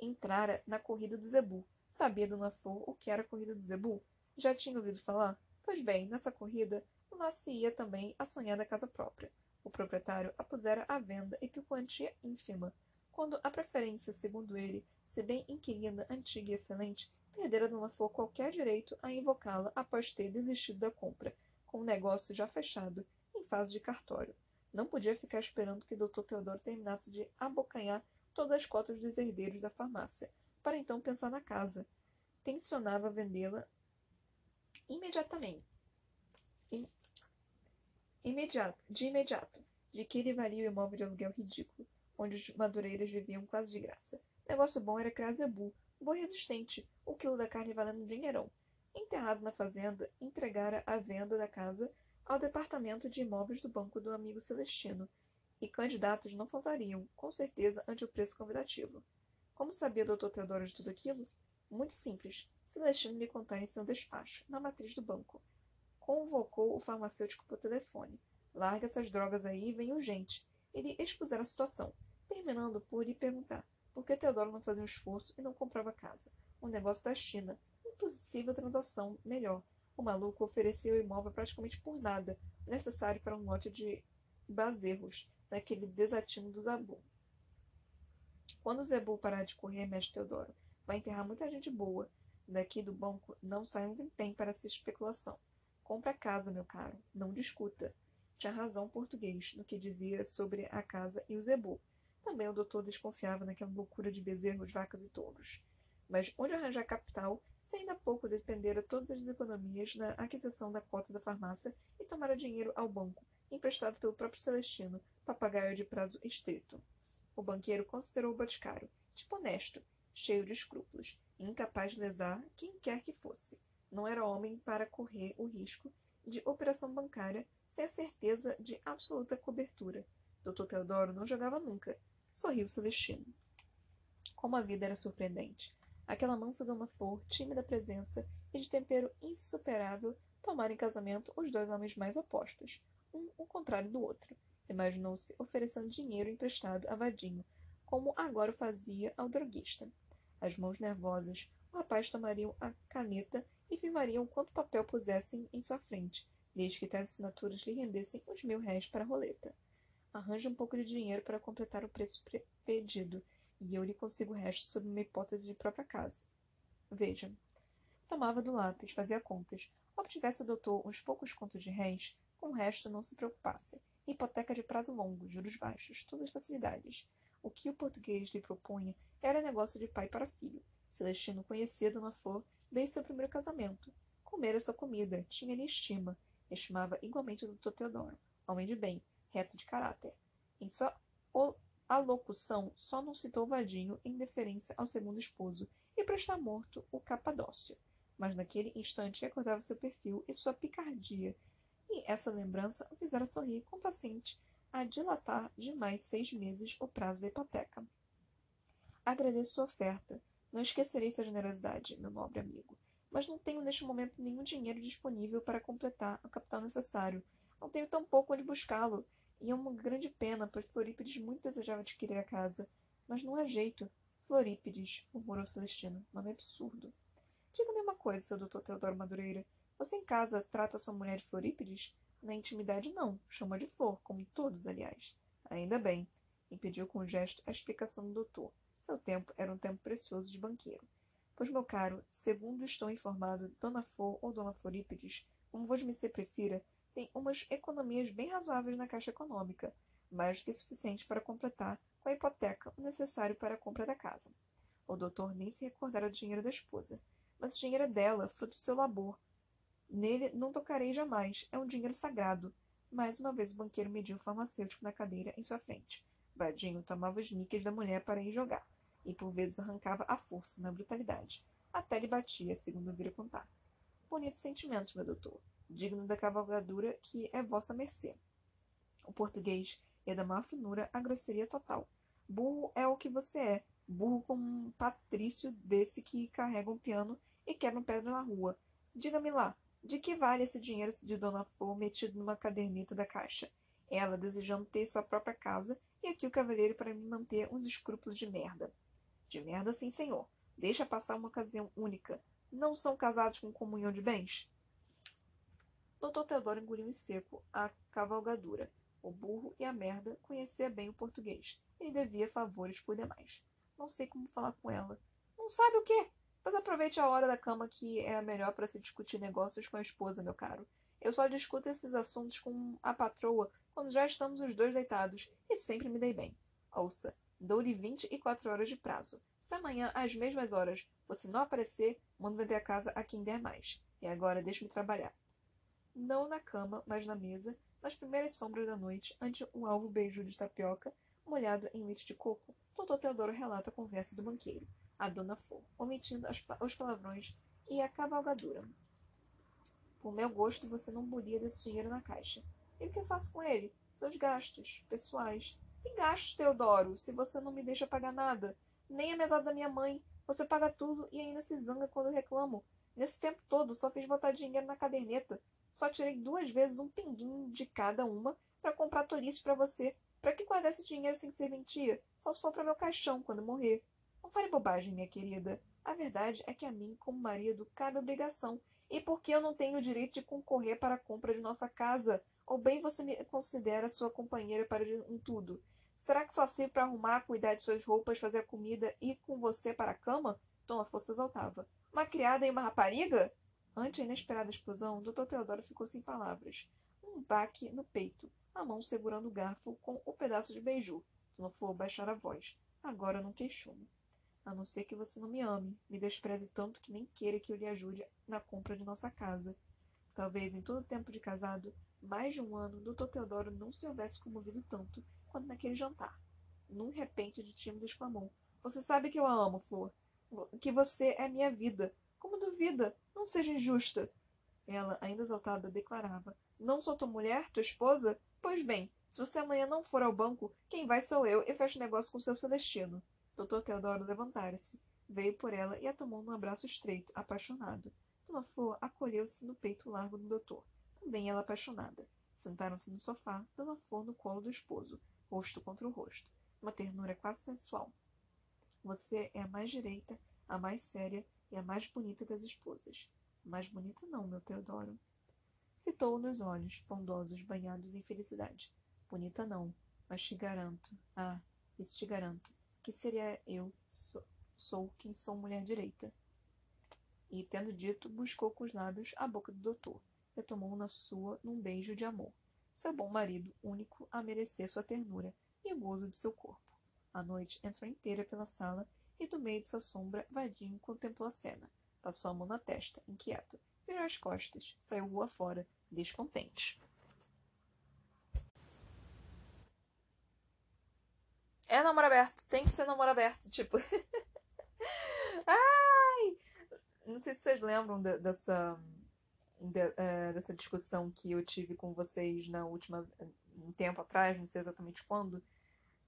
S1: Entrara na corrida do zebu. Sabia Dona Flor o que era a corrida do zebu? Já tinha ouvido falar? Pois bem, nessa corrida lá se ia também a sonhada casa própria. O proprietário a pusera à venda e por quantia ínfima, quando a preferência, segundo ele, se bem inquilina, antiga e excelente, perdera Dona Flor qualquer direito a invocá-la após ter desistido da compra, com o negócio já fechado, em fase de cartório. Não podia ficar esperando que Dr. Teodoro terminasse de abocanhar todas as cotas dos herdeiros da farmácia, para então pensar na casa. Tensionava vendê-la imediatamente imediato, de imediato, de que ele valia o imóvel de aluguel ridículo, onde os madureiras viviam quase de graça. Negócio bom era criar zebu, boi resistente, o quilo da carne valendo um dinheirão. Enterrado na fazenda, entregara a venda da casa ao departamento de imóveis do banco do amigo Celestino, e candidatos não faltariam, com certeza, ante o preço convidativo. Como sabia o Dr. Teodoro de tudo aquilo? Muito simples. Celestino lhe contara em seu despacho, na matriz do banco convocou o farmacêutico por telefone. Larga essas drogas aí e vem urgente. Ele expusera a situação, terminando por lhe perguntar por que Teodoro não fazia um esforço e não comprava casa. Um negócio da China. Impossível transação melhor. O maluco oferecia o imóvel praticamente por nada, necessário para um lote de bazerros, naquele desatino do Zabu. Quando o Zebu parar de correr, mestre Teodoro, vai enterrar muita gente boa. Daqui do banco não sai um vintém para essa especulação. Compre a casa, meu caro. Não discuta. Tinha razão português no que dizia sobre a casa e o zebu. Também o doutor desconfiava naquela loucura de bezerros, vacas e touros. Mas onde arranjar capital se ainda há pouco dependera todas as economias na aquisição da cota da farmácia e tomara dinheiro ao banco, emprestado pelo próprio Celestino, papagaio de prazo estrito. O banqueiro considerou o boticário, tipo honesto, cheio de escrúpulos, incapaz de lesar quem quer que fosse não era homem para correr o risco de operação bancária sem a certeza de absoluta cobertura. Dr. Teodoro não jogava nunca. Sorriu Celestino. Como a vida era surpreendente. Aquela mansa dona Flor, tímida presença e de tempero insuperável, tomara em casamento os dois homens mais opostos, um o contrário do outro. Imaginou-se oferecendo dinheiro emprestado a Vadinho, como agora o fazia ao droguista. As mãos nervosas, o rapaz tomariam a caneta e firmariam quanto papel pusessem em sua frente, desde que tais assinaturas lhe rendessem os mil réis para a roleta. Arranje um pouco de dinheiro para completar o preço pedido, e eu lhe consigo o resto sob uma hipótese de própria casa. Veja. Tomava do lápis, fazia contas. Obtivesse o doutor uns poucos contos de réis, com o resto não se preocupasse. Hipoteca de prazo longo, juros baixos, todas facilidades. O que o português lhe propunha era negócio de pai para filho. Celestino conhecia Dona Flor desde seu primeiro casamento. Comera sua comida, tinha-lhe estima. Estimava igualmente o doutor Teodoro, homem de bem, reto de caráter. Em sua alocução, só não citou Vadinho em deferência ao segundo esposo e para estar morto o Capadócio. Mas naquele instante recordava seu perfil e sua picardia, e essa lembrança o fizera sorrir complacente a dilatar de mais seis meses o prazo da hipoteca. Agradeço sua oferta. Não esquecerei sua generosidade, meu nobre amigo. Mas não tenho neste momento nenhum dinheiro disponível para completar o capital necessário. Não tenho tão pouco onde buscá-lo. E é uma grande pena, pois Florípides muito desejava adquirir a casa. Mas não há jeito. Florípides, murmurou Celestino. Nome absurdo. Diga-me uma coisa, seu doutor Teodoro Madureira. Você em casa trata sua mulher de Florípides? Na intimidade, não. Chama de Flor, como todos, aliás. Ainda bem. Impediu com um gesto a explicação do doutor. Seu tempo era um tempo precioso de banqueiro. Pois, meu caro, segundo estou informado, Dona Flor ou Dona Florípides, como vos me se prefira, tem umas economias bem razoáveis na caixa econômica, mais do que suficiente para completar com a hipoteca o necessário para a compra da casa. O doutor nem se recordara do dinheiro da esposa, mas o dinheiro é dela, fruto do seu labor, Nele não tocarei jamais. É um dinheiro sagrado. Mais uma vez o banqueiro mediu o farmacêutico na cadeira em sua frente. Vadinho tomava os níqueis da mulher para ir jogar, e por vezes arrancava à força, na brutalidade. Até lhe batia, segundo vira contar. Bonitos sentimentos, meu doutor. Digno da cavalgadura que é vossa mercê. O português é da má finura a grosseria total. Burro é o que você é. Burro como um patrício desse que carrega um piano e quebra um pedra na rua. Diga-me lá, de que vale esse dinheiro de Dona Flor metido numa caderneta da caixa? Ela desejando ter sua própria casa e aqui o cavalheiro para me manter uns escrúpulos de merda. De merda, sim, senhor. Deixa passar uma ocasião única. Não são casados com comunhão de bens? Doutor Teodoro engoliu em seco a cavalgadura. O burro e a merda conhecia bem o português. Ele devia favores por demais. Não sei como falar com ela. Não sabe o quê? Pois aproveite a hora da cama que é a melhor para se discutir negócios com a esposa, meu caro. Eu só discuto esses assuntos com a patroa quando já estamos os dois deitados e sempre me dei bem. Ouça, dou-lhe vinte e quatro horas de prazo. Se amanhã, às mesmas horas, você não aparecer, mando vender a casa a quem der mais. E agora deixe-me trabalhar. Não na cama, mas na mesa, nas primeiras sombras da noite, ante um alvo beijo de tapioca, molhado em leite de coco, Doutor Teodoro relata a conversa do banqueiro a Dona Flor, omitindo as, os palavrões e a cavalgadura. Por meu gosto, você não bolia desse dinheiro na caixa. E o que eu faço com ele? Seus gastos pessoais. Que Teodoro, se você não me deixa pagar nada? Nem a mesada da minha mãe. Você paga tudo e ainda se zanga quando eu reclamo. Nesse tempo todo, só fiz botar dinheiro na caderneta. Só tirei duas vezes um pinguinho de cada uma para comprar tolices para você. Para que guardar esse dinheiro sem serventia? Só se for para meu caixão quando morrer. Não fale bobagem, minha querida. A verdade é que a mim, como marido, cabe obrigação. E porque eu não tenho o direito de concorrer para a compra de nossa casa? Ou bem você me considera sua companheira para um tudo? Será que só sirvo para arrumar, cuidar de suas roupas, fazer a comida e ir com você para a cama? Dona Força exaltava. Uma criada e uma rapariga? Ante a inesperada explosão, Dr. Teodoro ficou sem palavras. Um baque no peito, a mão segurando o garfo com o pedaço de beiju. Dona Flor baixar a voz. Agora não queixume. A não ser que você não me ame, me despreze tanto que nem queira que eu lhe ajude na compra de nossa casa. Talvez em todo o tempo de casado, mais de um ano, Dr. Teodoro não se houvesse comovido tanto quanto naquele jantar. Num repente de tímido exclamou: Você sabe que eu a amo, Flor. Que você é minha vida. Como duvida? Não seja injusta. Ela, ainda exaltada, declarava: Não sou tua mulher, tua esposa? Pois bem, se você amanhã não for ao banco, quem vai sou eu e fecho negócio com seu Celestino. Doutor Teodoro levantara-se, veio por ela e a tomou num abraço estreito, apaixonado. Dona Flor acolheu-se no peito largo do doutor, também ela apaixonada. Sentaram-se no sofá, Dona Flor no colo do esposo, rosto contra o rosto. Uma ternura quase sensual. Você é a mais direita, a mais séria e a mais bonita das esposas. Mais bonita não, meu Teodoro. Fitou-o nos olhos, bondosos, banhados em felicidade. Bonita não, mas te garanto, ah, isso te garanto, que seria eu, sou, quem sou mulher direita. E, tendo dito, buscou com os lábios a boca do doutor, retomou na sua num beijo de amor. Seu bom marido, único a merecer sua ternura e o gozo de seu corpo. A noite entrou inteira pela sala e, do meio de sua sombra, Vadinho contemplou a cena. Passou a mão na testa, inquieto, virou as costas, saiu rua fora, descontente. É namoro aberto, tem que ser namoro aberto, tipo. Ai! Não sei se vocês lembram de, dessa, de, dessa discussão que eu tive com vocês na última. um tempo atrás, não sei exatamente quando.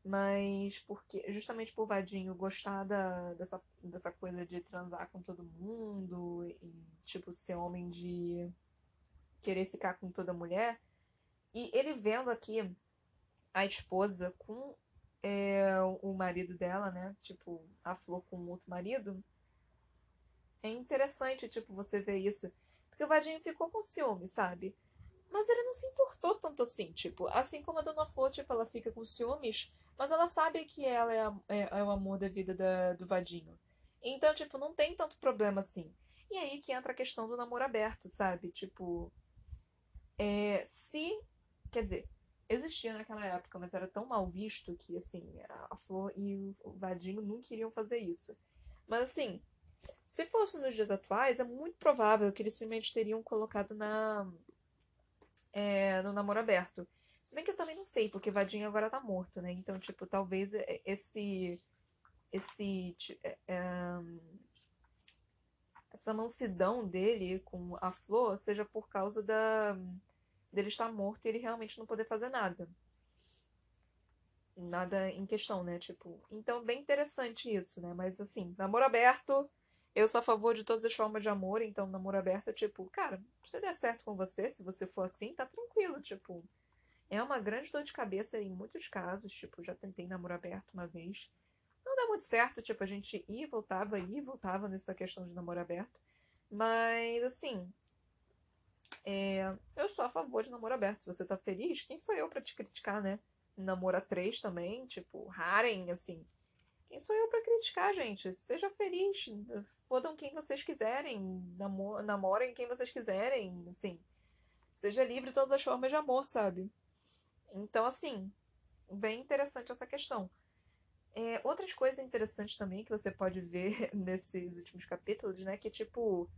S1: Mas porque justamente por Vadinho gostar da, dessa, dessa coisa de transar com todo mundo e, tipo, ser homem de querer ficar com toda mulher. E ele vendo aqui a esposa com é, o marido dela, né? Tipo, a Flor com outro marido. É interessante, tipo, você ver isso. Porque o Vadinho ficou com ciúme, sabe? Mas ele não se importou tanto assim, tipo, assim como a Dona Flor, tipo, ela fica com ciúmes, mas ela sabe que ela é, a, é, é o amor da vida da, do Vadinho. Então, tipo, não tem tanto problema assim. E aí que entra a questão do namoro aberto, sabe? Tipo, é, se. Quer dizer, existia naquela época, mas era tão mal visto que, assim, a Flor e o Vadinho nunca iriam fazer isso. Mas, assim, se fosse nos dias atuais, é muito provável que eles simplesmente teriam colocado na. É, no namoro aberto. Se bem que eu também não sei, porque Vadinho agora tá morto, né? Então, tipo, talvez esse. Esse. É, é, essa mansidão dele com a flor seja por causa da dele estar morto e ele realmente não poder fazer nada. Nada em questão, né? Tipo, então bem interessante isso, né? Mas assim, namoro aberto, eu sou a favor de todas as formas de amor, então namoro aberto é tipo, cara, se der certo com você, se você for assim, tá tranquilo, tipo, é uma grande dor de cabeça em muitos casos, tipo, já tentei namoro aberto uma vez. Não deu muito certo, tipo, a gente ia e voltava, ia e voltava nessa questão de namoro aberto. Mas, assim, é, eu sou a favor de namoro aberto. Se você tá feliz, quem sou eu para te criticar, né? Namora três também, tipo, harem, assim. Quem sou eu para criticar, gente? Seja feliz. Fodam quem vocês quiserem. Namo namorem quem vocês quiserem, assim. Seja livre de todas as formas de amor, sabe? Então, assim, bem interessante essa questão. É, outras coisas interessantes também que você pode ver nesses últimos capítulos, né? Que, tipo,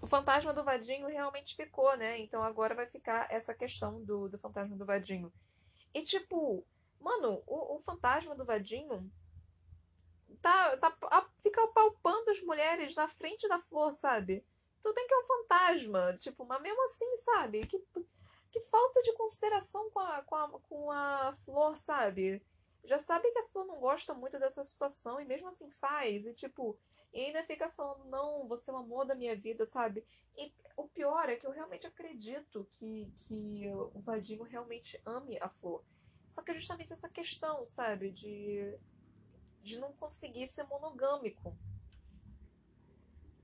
S1: o fantasma do Vadinho realmente ficou, né? Então agora vai ficar essa questão do, do fantasma do Vadinho. E tipo, mano, o, o fantasma do Vadinho tá, tá fica palpando as mulheres na frente da flor, sabe? Tudo bem que é um fantasma, tipo, mas mesmo assim, sabe? Que, que falta de consideração com a, com, a, com a flor, sabe? Já sabe que a flor não gosta muito dessa situação e mesmo assim faz. E tipo, e ainda fica falando, não, você é o amor da minha vida, sabe? E o pior é que eu realmente acredito que, que o Vadinho realmente ame a Flor. Só que é justamente essa questão, sabe? De, de não conseguir ser monogâmico.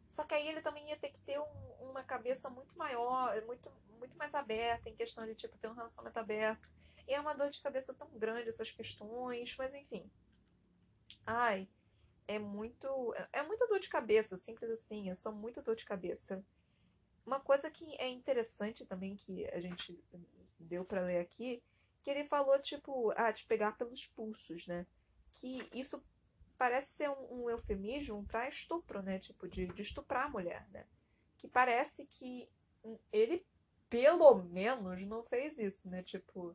S1: Só que aí ele também ia ter que ter um, uma cabeça muito maior, muito, muito mais aberta, em questão de tipo ter um relacionamento aberto. E é uma dor de cabeça tão grande essas questões, mas enfim. Ai, é muito. É muita dor de cabeça, simples assim. É só muita dor de cabeça. Uma coisa que é interessante também que a gente deu para ler aqui, que ele falou, tipo, ah, de pegar pelos pulsos, né? Que isso parece ser um, um eufemismo para estupro, né? Tipo, de, de estuprar a mulher, né? Que parece que ele, pelo menos, não fez isso, né? Tipo,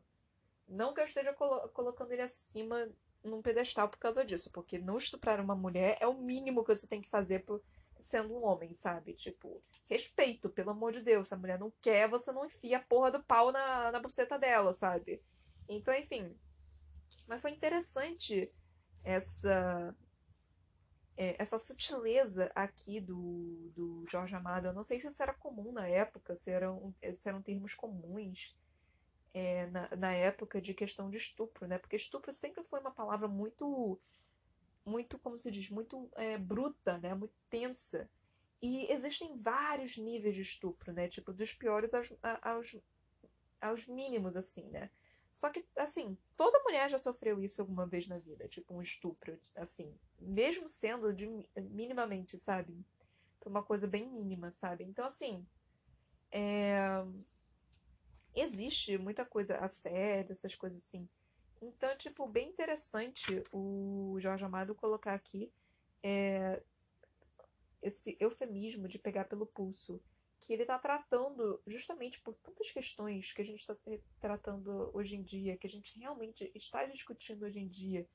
S1: não que eu esteja colo colocando ele acima num pedestal por causa disso, porque não estuprar uma mulher é o mínimo que você tem que fazer por sendo um homem, sabe? Tipo, respeito, pelo amor de Deus. Se a mulher não quer, você não enfia a porra do pau na, na buceta dela, sabe? Então, enfim. Mas foi interessante essa é, essa sutileza aqui do, do Jorge Amado. Eu não sei se isso era comum na época, se eram, se eram termos comuns é, na, na época de questão de estupro, né? Porque estupro sempre foi uma palavra muito, muito, como se diz, muito é, bruta, né? Muito tensa. E existem vários níveis de estupro, né? Tipo, dos piores aos, aos, aos mínimos, assim, né? Só que, assim, toda mulher já sofreu isso alguma vez na vida, tipo um estupro, assim, mesmo sendo de minimamente, sabe? Uma coisa bem mínima, sabe? Então, assim, é... existe muita coisa, assédio, essas coisas assim. Então, tipo, bem interessante o Jorge Amado colocar aqui é... esse eufemismo de pegar pelo pulso que ele está tratando justamente por tantas questões que a gente está tratando hoje em dia, que a gente realmente está discutindo hoje em dia.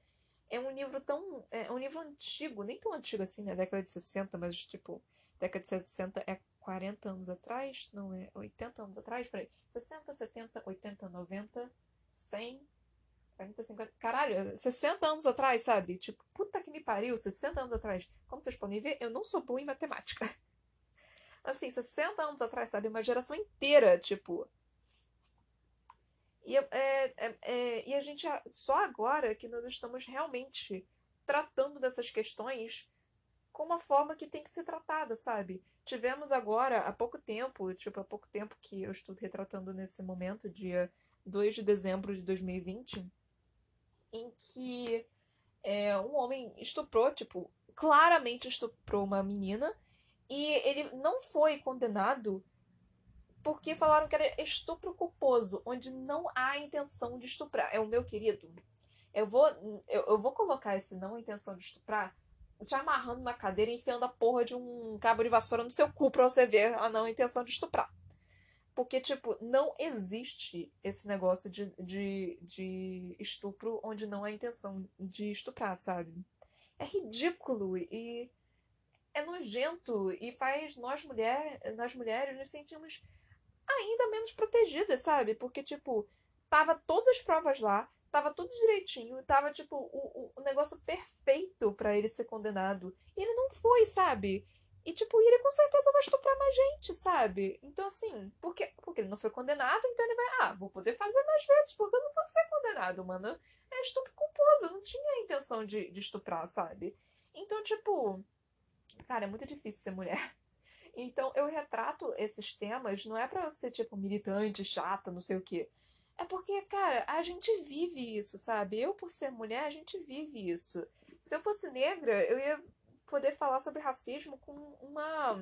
S1: É um livro tão. É um livro antigo, nem tão antigo assim, né? Década de 60, mas tipo, década de 60 é 40 anos atrás? Não, é 80 anos atrás? Peraí. 60, 70, 80, 90, 100, 40, 50. Caralho, 60 anos atrás, sabe? Tipo, puta que me pariu, 60 anos atrás. Como vocês podem ver, eu não sou boa em matemática assim, 60 anos atrás, sabe? Uma geração inteira, tipo. E, é, é, é, e a gente, só agora que nós estamos realmente tratando dessas questões com uma forma que tem que ser tratada, sabe? Tivemos agora, há pouco tempo, tipo, há pouco tempo que eu estou retratando nesse momento, dia 2 de dezembro de 2020, em que é, um homem estuprou, tipo, claramente estuprou uma menina e ele não foi condenado porque falaram que era estupro culposo, onde não há intenção de estuprar. É o meu querido. Eu vou, eu, eu vou colocar esse não intenção de estuprar te amarrando na cadeira e enfiando a porra de um cabo de vassoura no seu cu pra você ver a não intenção de estuprar. Porque, tipo, não existe esse negócio de, de, de estupro onde não há intenção de estuprar, sabe? É ridículo e é nojento e faz nós, mulher, nós mulheres nos sentimos ainda menos protegidas, sabe? Porque, tipo, tava todas as provas lá, tava tudo direitinho, tava, tipo, o, o, negócio perfeito para ele ser condenado. E ele não foi, sabe? E, tipo, ele com certeza vai estuprar mais gente, sabe? Então, assim, porque, porque ele não foi condenado, então ele vai, ah, vou poder fazer mais vezes, porque eu não vou ser condenado, mano. É estupro culposo, eu não tinha a intenção de, de estuprar, sabe? Então, tipo, Cara, é muito difícil ser mulher. Então eu retrato esses temas, não é pra eu ser, tipo, militante, chata, não sei o quê. É porque, cara, a gente vive isso, sabe? Eu, por ser mulher, a gente vive isso. Se eu fosse negra, eu ia poder falar sobre racismo com uma,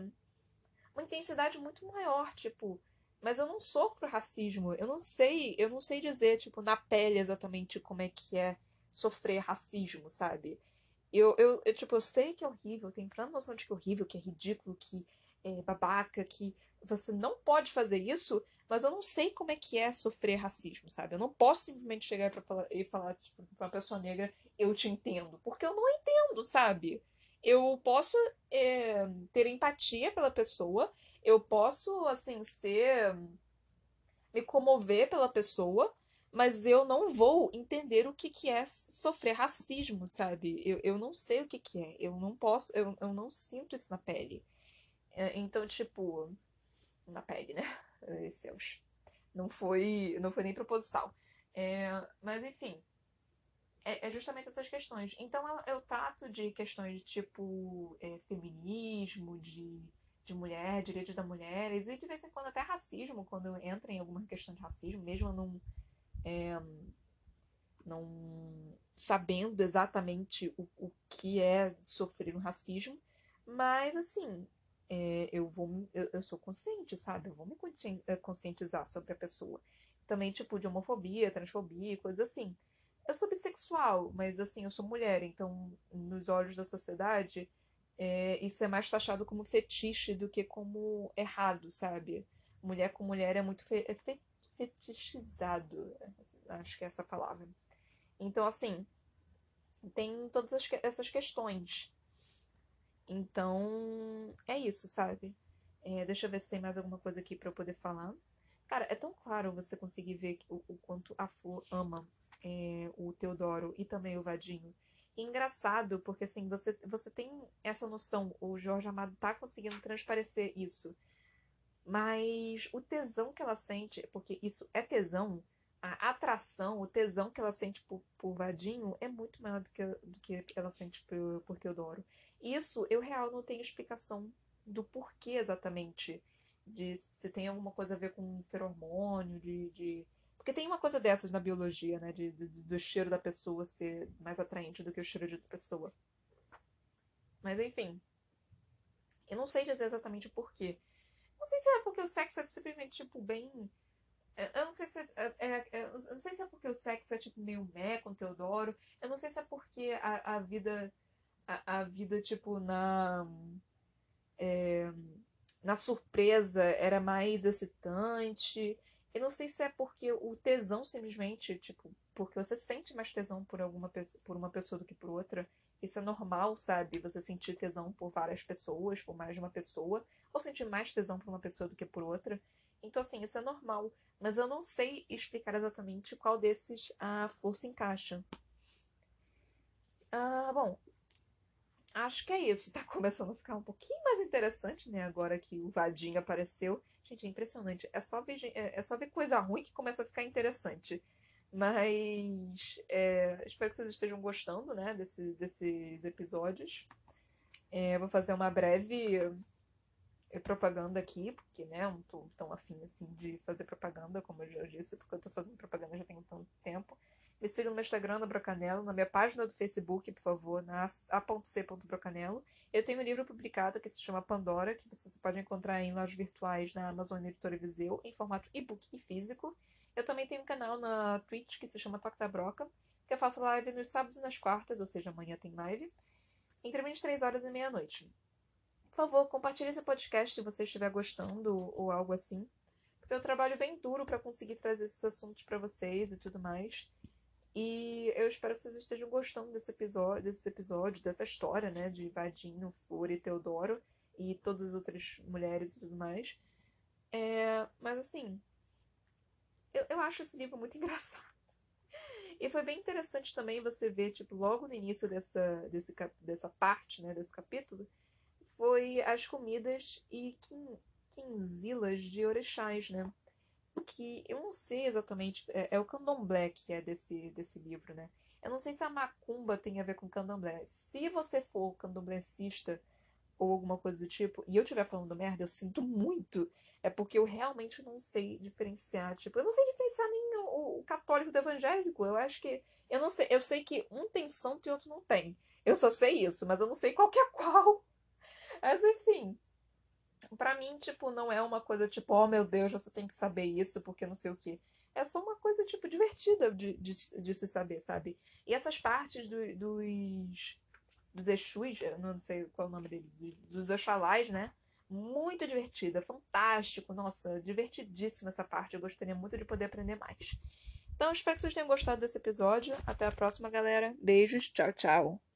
S1: uma intensidade muito maior, tipo. Mas eu não sofro racismo. Eu não sei, eu não sei dizer, tipo, na pele exatamente como é que é sofrer racismo, sabe? Eu, eu, eu, tipo, eu sei que é horrível, tenho plena noção de que é horrível, que é ridículo, que é babaca, que você não pode fazer isso, mas eu não sei como é que é sofrer racismo, sabe? Eu não posso simplesmente chegar pra falar, e falar tipo, pra uma pessoa negra, eu te entendo, porque eu não entendo, sabe? Eu posso é, ter empatia pela pessoa, eu posso, assim, ser. me comover pela pessoa, mas eu não vou entender o que, que é sofrer racismo, sabe? Eu, eu não sei o que, que é. Eu não posso, eu, eu não sinto isso na pele. É, então, tipo, na pele, né? Ai. Não foi, não foi nem proposital. É, mas, enfim, é, é, justamente essas questões. Então, eu, eu trato de questões de tipo é, feminismo, de, de mulher, direitos da mulher, e de vez em quando até racismo, quando entra em alguma questão de racismo, mesmo num é, não sabendo exatamente o, o que é sofrer um racismo, mas assim, é, eu vou eu, eu, sou consciente, sabe? Eu vou me é, conscientizar sobre a pessoa. Também, tipo, de homofobia, transfobia, coisa assim. Eu sou bissexual, mas assim, eu sou mulher, então, nos olhos da sociedade, é, isso é mais taxado como fetiche do que como errado, sabe? Mulher com mulher é muito fe, é fetichizado. Acho que é essa palavra. Então, assim, tem todas essas questões. Então, é isso, sabe? É, deixa eu ver se tem mais alguma coisa aqui para eu poder falar. Cara, é tão claro você conseguir ver o, o quanto a Flor ama é, o Teodoro e também o Vadinho. E é engraçado, porque assim, você, você tem essa noção, o Jorge Amado tá conseguindo transparecer isso. Mas o tesão que ela sente, porque isso é tesão, a atração, o tesão que ela sente por, por Vadinho é muito maior do que, do que ela sente por, por Teodoro. Isso, eu real não tenho explicação do porquê exatamente. De se tem alguma coisa a ver com feromônio, de, de... Porque tem uma coisa dessas na biologia, né? De, de, do cheiro da pessoa ser mais atraente do que o cheiro de outra pessoa. Mas enfim. Eu não sei dizer exatamente o porquê. Não sei se é porque o sexo é simplesmente, tipo, bem. É, eu não sei se é, é, é, não sei se é porque o sexo é tipo meio mé com Teodoro. Eu não sei se é porque a, a vida. A, a vida, tipo, na. É, na surpresa era mais excitante. Eu não sei se é porque o tesão simplesmente, tipo, porque você sente mais tesão por alguma por uma pessoa do que por outra. Isso é normal, sabe? Você sentir tesão por várias pessoas, por mais de uma pessoa, ou sentir mais tesão por uma pessoa do que por outra. Então, assim, isso é normal. Mas eu não sei explicar exatamente qual desses a força encaixa. Ah, bom. Acho que é isso. Tá começando a ficar um pouquinho mais interessante, né? Agora que o Vadinho apareceu. Gente, é impressionante. É só ver, é, só ver coisa ruim que começa a ficar interessante. Mas é, espero que vocês estejam gostando, né, desse, desses episódios. É, vou fazer uma breve propaganda aqui, porque, né, eu não tô tão afim, assim, de fazer propaganda, como eu já disse, porque eu tô fazendo propaganda já tem tanto tempo. Me siga no meu Instagram, na Brocanelo, na minha página do Facebook, por favor, na a.c.brocanelo. Eu tenho um livro publicado que se chama Pandora, que você pode encontrar em lojas virtuais na Amazon Editora Viseu, em formato e-book e físico. Eu também tenho um canal na Twitch que se chama Toque da Broca, que eu faço live nos sábados e nas quartas, ou seja, amanhã tem live, entre 23 horas e meia-noite. Por favor, compartilhe esse podcast se você estiver gostando ou algo assim. Porque eu trabalho bem duro para conseguir trazer esses assuntos para vocês e tudo mais. E eu espero que vocês estejam gostando desse episódio, desse episódio, dessa história, né, de Vadinho, Fúria e Teodoro e todas as outras mulheres e tudo mais. É, mas assim, eu, eu acho esse livro muito engraçado. E foi bem interessante também você ver, tipo, logo no início dessa, desse, dessa parte, né, desse capítulo, foi as comidas e quin, quinzilas de orixás, né? Que eu não sei exatamente, é, é, o candomblé que é desse, desse livro, né? Eu não sei se a macumba tem a ver com candomblé. Se você for candomblécista, ou alguma coisa do tipo, e eu estiver falando merda, eu sinto muito. É porque eu realmente não sei diferenciar. Tipo, eu não sei diferenciar nem o, o católico do evangélico. Eu acho que. Eu não sei. Eu sei que um tem santo e outro não tem. Eu só sei isso, mas eu não sei qual que é qual. Mas enfim. Pra mim, tipo, não é uma coisa tipo, oh meu Deus, você tem que saber isso porque não sei o que. É só uma coisa, tipo, divertida de, de, de se saber, sabe? E essas partes do, dos dos Exus, não sei qual é o nome dele, dos Oxalás, né? Muito divertida, fantástico, nossa, divertidíssima essa parte. Eu gostaria muito de poder aprender mais. Então, espero que vocês tenham gostado desse episódio. Até a próxima, galera. Beijos, tchau, tchau.